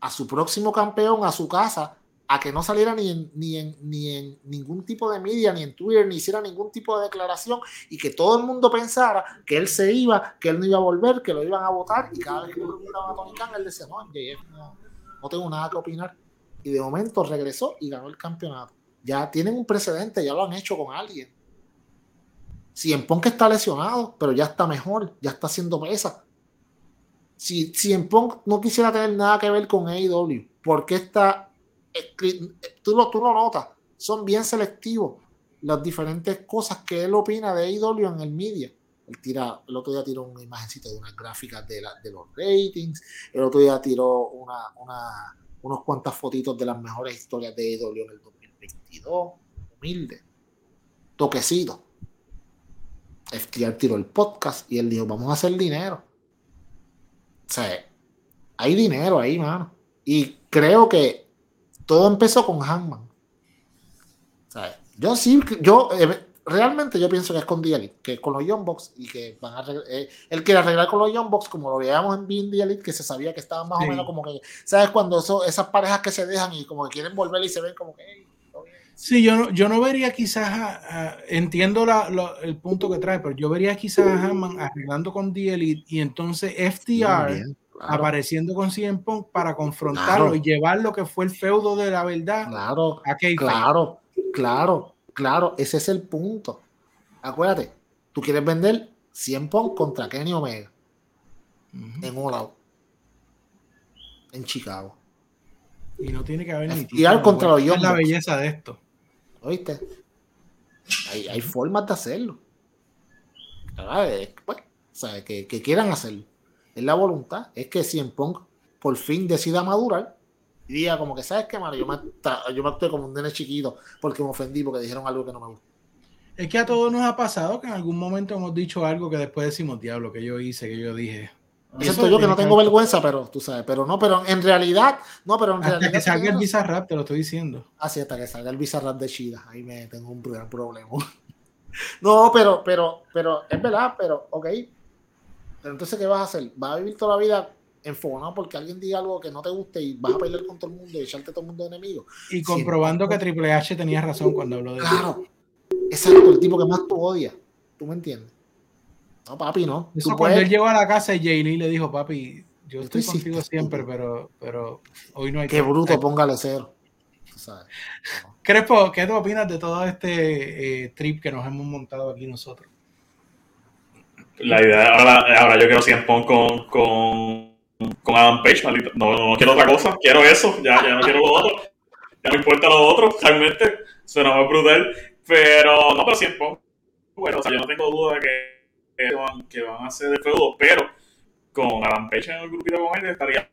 C: a su próximo campeón a su casa a que no saliera ni en, ni, en, ni en ningún tipo de media, ni en Twitter, ni hiciera ningún tipo de declaración y que todo el mundo pensara que él se iba, que él no iba a volver, que lo iban a votar y cada vez que preguntaban a Tony Khan, él decía, no, no tengo nada que opinar. Y de momento regresó y ganó el campeonato. Ya tienen un precedente, ya lo han hecho con alguien. Si en Punk está lesionado, pero ya está mejor, ya está haciendo mesa. Si, si en Punk no quisiera tener nada que ver con AEW, ¿por qué está tú lo, tú lo notas, son bien selectivos las diferentes cosas que él opina de AEW en el media. Él tira, el otro día tiró una imagencita de unas gráficas de, de los ratings, el otro día tiró una, una, unos cuantas fotitos de las mejores historias de AEW en el 2022, humilde, toquecito. FTR tiró el podcast y él dijo, vamos a hacer dinero. O sea, hay dinero ahí, mano. Y creo que todo empezó con Hangman. Yo sí, yo eh, realmente yo pienso que es con The que con los Young Bucks y que van a eh, él quiere arreglar con los Young Bucks como lo veíamos en The Elite, que se sabía que estaban más o menos como que, ¿sabes? Cuando eso, esas parejas que se dejan y como que quieren volver y se ven como que...
B: Sí, yo no, yo no vería quizás, entiendo el punto que trae, pero yo vería quizás a Hangman arreglando con The Elite y entonces FTR apareciendo con CM Punk para confrontarlo y llevar lo que fue el feudo de la verdad
C: claro, a Claro, claro, claro, ese es el punto. Acuérdate, tú quieres vender 100 Punk contra Kenny Omega en un lado en Chicago.
B: Y no tiene que haber ni
C: Y al contra los
B: Es la belleza de esto.
C: ¿Oíste? Hay, hay formas de hacerlo. Pues, ¿sabes? Que, que quieran hacerlo es la voluntad, es que si en Punk por fin decida madurar y diga como que, ¿sabes qué, Mario? Yo me, yo me actué como un nene chiquito porque me ofendí porque dijeron algo que no me gustó.
B: Es que a todos nos ha pasado que en algún momento hemos dicho algo que después decimos, diablo, que yo hice, que yo dije.
C: Excepto yo que no tengo vergüenza, pero tú sabes, pero no, pero en realidad, no, pero en
B: hasta que salga el Bizarrap, te lo estoy diciendo.
C: Ah, sí, hasta que salga el Bizarrap de Chida, ahí me tengo un gran problema. (laughs) no, pero, pero, pero, es verdad, pero, ok, entonces, ¿qué vas a hacer? ¿Vas a vivir toda la vida enfogonado porque alguien diga algo que no te guste y vas a pelear con todo el mundo y echarte todo el mundo de enemigo?
B: Y comprobando que Triple H tenía razón cuando habló de
C: Claro, exacto, el tipo que más tú odias. ¿Tú me entiendes? No, papi, no.
B: Eso cuando él llegó a la casa y Jay Lee le dijo, papi, yo estoy contigo siempre, pero, pero hoy no hay
C: Qué bruto, póngale cero. (laughs)
B: Crespo, ¿qué tú opinas de todo este eh, trip que nos hemos montado aquí nosotros?
A: la idea, ahora, ahora yo quiero 100 Pong con, con, con Adam Page, No, no, quiero otra cosa, quiero eso, ya, no quiero lo otro. Ya no importa lo otro, realmente suena más brutal. Pero no, pero 100 Pong, bueno, o sea, yo no tengo duda de que, que, van, a hacer el feudo, pero con Adam Page en el grupito con él estaría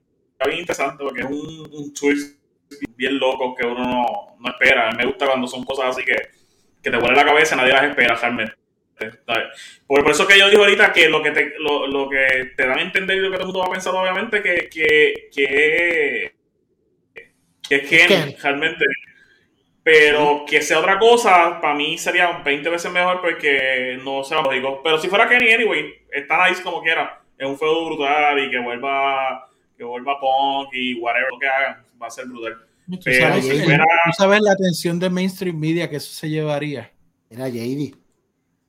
A: bien interesante porque es un, un twist bien loco que uno no, no espera. A mí me gusta cuando son cosas así que, que te pone la cabeza y nadie las espera realmente. Por, eso que yo digo ahorita que lo que te, lo, lo que te dan a entender y lo que todo el mundo va a pensar, obviamente, que, que, que, que Ken, realmente. Pero que sea otra cosa, para mí sería 20 veces mejor porque no sea lógico. Pero si fuera Kenny, anyway, está nice como quiera. Es un feudo brutal y que vuelva, que vuelva Punk y whatever lo que hagan, va a ser brutal.
B: ¿Tú sabes, la atención de mainstream media que eso se llevaría.
C: Mira, JD,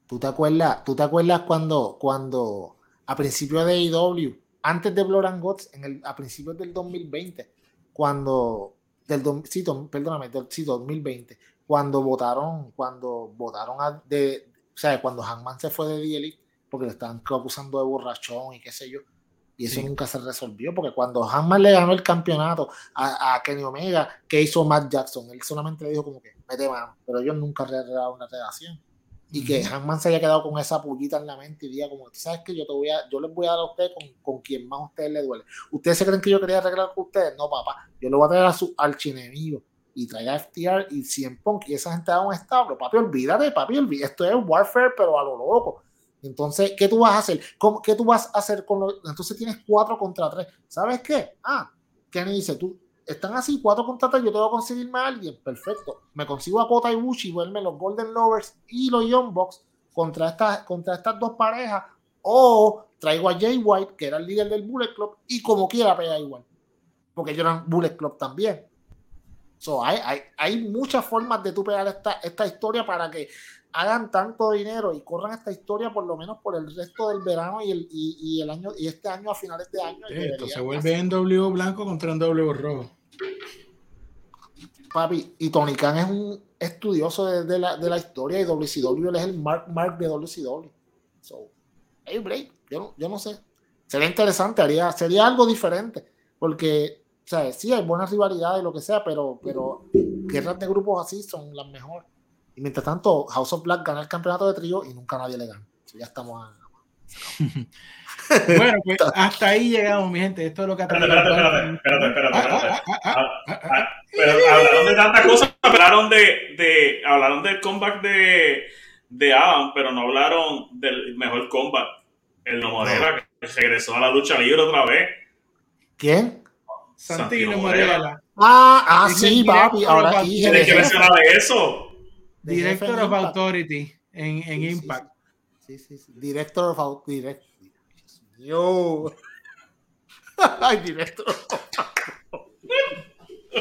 C: ¿tú te acuerdas, ¿tú te acuerdas cuando, cuando a principios de AEW, antes de Blood and Gods, en el, a principios del 2020, cuando, del, sí, perdóname, del, sí, 2020, cuando votaron, cuando votaron a, de, o sea, cuando Hangman se fue de DLE, porque le estaban acusando de borrachón y qué sé yo, y eso nunca se resolvió, porque cuando Hangman le ganó el campeonato a, Kenny Omega, ¿qué hizo Matt Jackson? Él solamente le dijo como que, mete mano, pero ellos nunca arreglaron una relación. Y que Hangman se haya quedado con esa pullita en la mente y diga como, ¿sabes qué? Yo, te voy a, yo les voy a dar a ustedes con, con quien más a ustedes les duele. ¿Ustedes se creen que yo quería arreglar con ustedes? No, papá. Yo le voy a traer a su archienemigo y traiga a FTR y 100 Punk y esa gente da un establo. Papi, olvídate, papi, olvídate. Esto es Warfare, pero a lo loco. Entonces, ¿qué tú vas a hacer? ¿Cómo, ¿Qué tú vas a hacer con los... Entonces tienes cuatro contra tres. ¿Sabes qué? Ah, Kenny dice, tú, están así, cuatro contra tres, yo tengo que conseguirme a alguien. Perfecto. Me consigo a Kota Ibushi, vuelve los Golden Lovers y los Young Bucks contra estas, contra estas dos parejas. O traigo a Jay White, que era el líder del Bullet Club, y como quiera pega igual. Porque ellos eran Bullet Club también. So, hay, hay, hay, muchas formas de tú pegar esta, esta historia para que hagan tanto dinero y corran esta historia por lo menos por el resto del verano y el, y, el año y este año a finales de año.
B: Esto se vuelve en W blanco contra en W rojo.
C: Papi, y Tony Khan es un estudioso de, la, de la, historia y WCW, él es el Mark Mark de WCW. So, hey, break, yo, yo no sé. Sería interesante, sería algo diferente, porque, o sea, sí hay buenas rivalidades y lo que sea, pero, pero guerras de grupos así son las mejores. Y mientras tanto, House of Black gana el campeonato de trío y nunca nadie le gana. ya estamos a...
B: bueno, pues hasta ahí llegamos, mi gente. Esto es lo que ha
A: Espérate, espérate, espérate, espérate, espérate. Pero hablaron de tantas cosas, hablaron de, de hablaron del comeback de, de Adam, pero no hablaron del mejor comeback. El no Morera, que regresó a la lucha libre otra vez.
C: ¿Quién?
B: Santino, Morela.
C: Ah, ah, sí, papi. Ahora sí.
A: Tienes que mencionar eso.
B: Director of Authority en, en Impact.
C: Sí, sí, sí. Director of Authority. (laughs) Yo. Ay, Director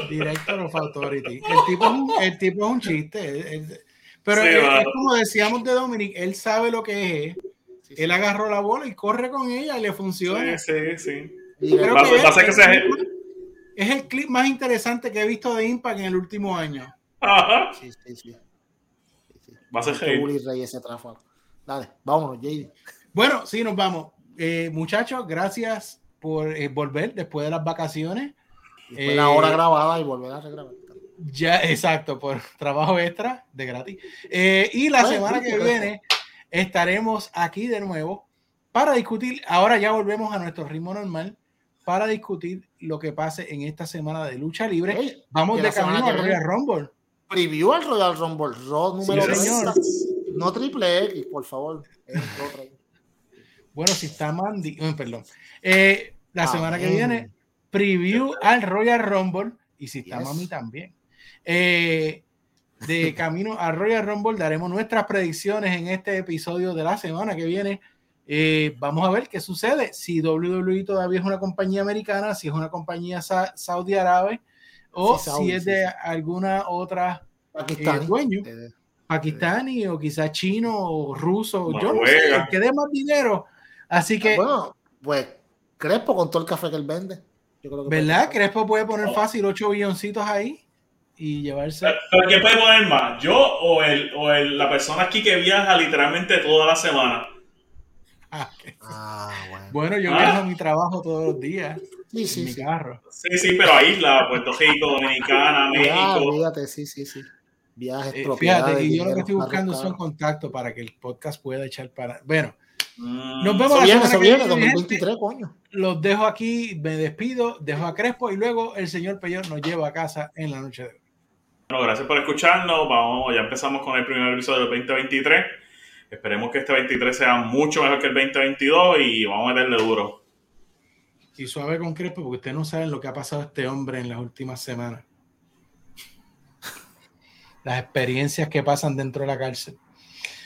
B: Director of Authority. El tipo es un, el tipo es un chiste. pero es, como decíamos de Dominic, él sabe lo que es. Él agarró la bola y corre con ella y le funciona.
A: Sí, sí, sí.
B: Creo que es, que sea... es el clip más interesante que he visto de Impact en el último año.
A: Ajá.
C: Sí, sí, sí.
A: Va a ser
C: Rey ese Dale, vámonos, JD.
B: Bueno, sí, nos vamos. Eh, muchachos, gracias por eh, volver después de las vacaciones.
C: Después la hora eh, grabada y volver a regrabar.
B: Ya, exacto, por (laughs) trabajo extra de gratis. y la semana que viene estaremos aquí de nuevo para discutir. Ahora ya volvemos a nuestro ritmo normal para discutir lo que pase en esta semana de lucha libre. Vamos de camino a Royal Rumble
C: preview al Royal Rumble Raw número sí, No triple X, por favor.
B: bueno, si está Mandy, oh, perdón. Eh, la ah, semana que viene, preview al Royal Rumble y si está Mami también. Eh, de camino al Royal Rumble daremos nuestras predicciones en este episodio de la semana que viene. Eh, vamos a ver qué sucede. Si WWE todavía es una compañía americana, si es una compañía sa saudí árabe, o si es de alguna otra
C: eh,
B: dueño, pakistani o quizás chino o ruso, yo no sé, que dé más dinero. Así que.
C: Bueno, pues Crespo con todo el café que él vende.
B: ¿Verdad? Crespo puede poner fácil 8 billoncitos ahí y llevarse.
A: ¿Pero quién puede poner más? ¿Yo o, el, o el, la persona aquí que viaja literalmente toda la semana?
B: Ah, ah, bueno. bueno. yo viajo a mi trabajo todos los días. Sí, sí, mi carro.
A: Sí, sí, pero a isla, Puerto Rico, Dominicana, México.
C: Fíjate, sí, sí, sí. Viajes,
B: eh, Fíjate, y yo lo que estoy buscando son contactos para que el podcast pueda echar para. Bueno, mm. nos vemos
C: la semana viene, 2023, coño.
B: Los dejo aquí, me despido, dejo a Crespo y luego el señor Peyor nos lleva a casa en la noche de hoy.
A: Bueno, gracias por escucharnos. Vamos, ya empezamos con el primer episodio del 2023. Esperemos que este 23 sea mucho mejor que el 2022 y vamos a meterle duro.
B: Y suave con Crespo, porque ustedes no saben lo que ha pasado a este hombre en las últimas semanas. las experiencias que pasan dentro de la cárcel.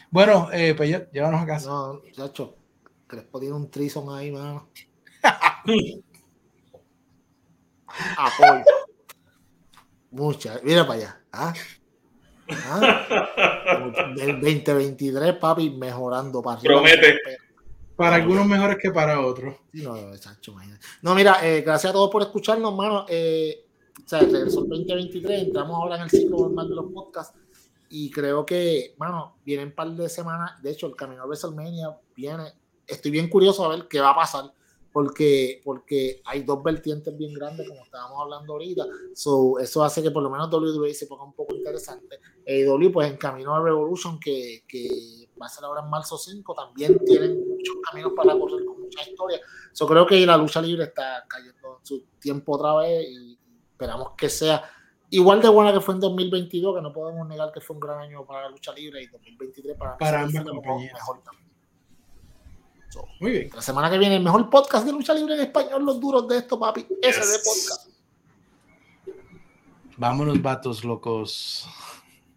B: Bueno, eh, pues ya, llévanos a casa.
C: No, chacho, Crespo tiene un trison ahí, mano. (laughs) Apoyo. Mucha, mira para allá. ¿Ah? ¿Ah? El 2023, papi, mejorando
A: para Promete.
B: Para algunos mejores que para otros.
C: No, no mira, eh, gracias a todos por escucharnos, mano. Eh, o sea, regresó el 2023, entramos ahora en el ciclo normal de los podcasts y creo que, bueno, vienen un par de semanas, de hecho, el camino a WrestleMania viene, estoy bien curioso a ver qué va a pasar, porque, porque hay dos vertientes bien grandes, como estábamos hablando ahorita, so, eso hace que por lo menos WWE se ponga un poco interesante. AEW, pues en camino a Revolution, que, que va a ser ahora en marzo 5, también tienen muchos caminos para correr con mucha historia. Yo creo que la lucha libre está cayendo en su tiempo otra vez y esperamos que sea igual de buena que fue en 2022, que no podemos negar que fue un gran año para la lucha libre y 2023 para,
B: para
C: mejor también. Muy bien. La semana que viene, el mejor podcast de lucha libre en español, los duros de esto, papi. Ese de podcast.
B: Vámonos, vatos locos.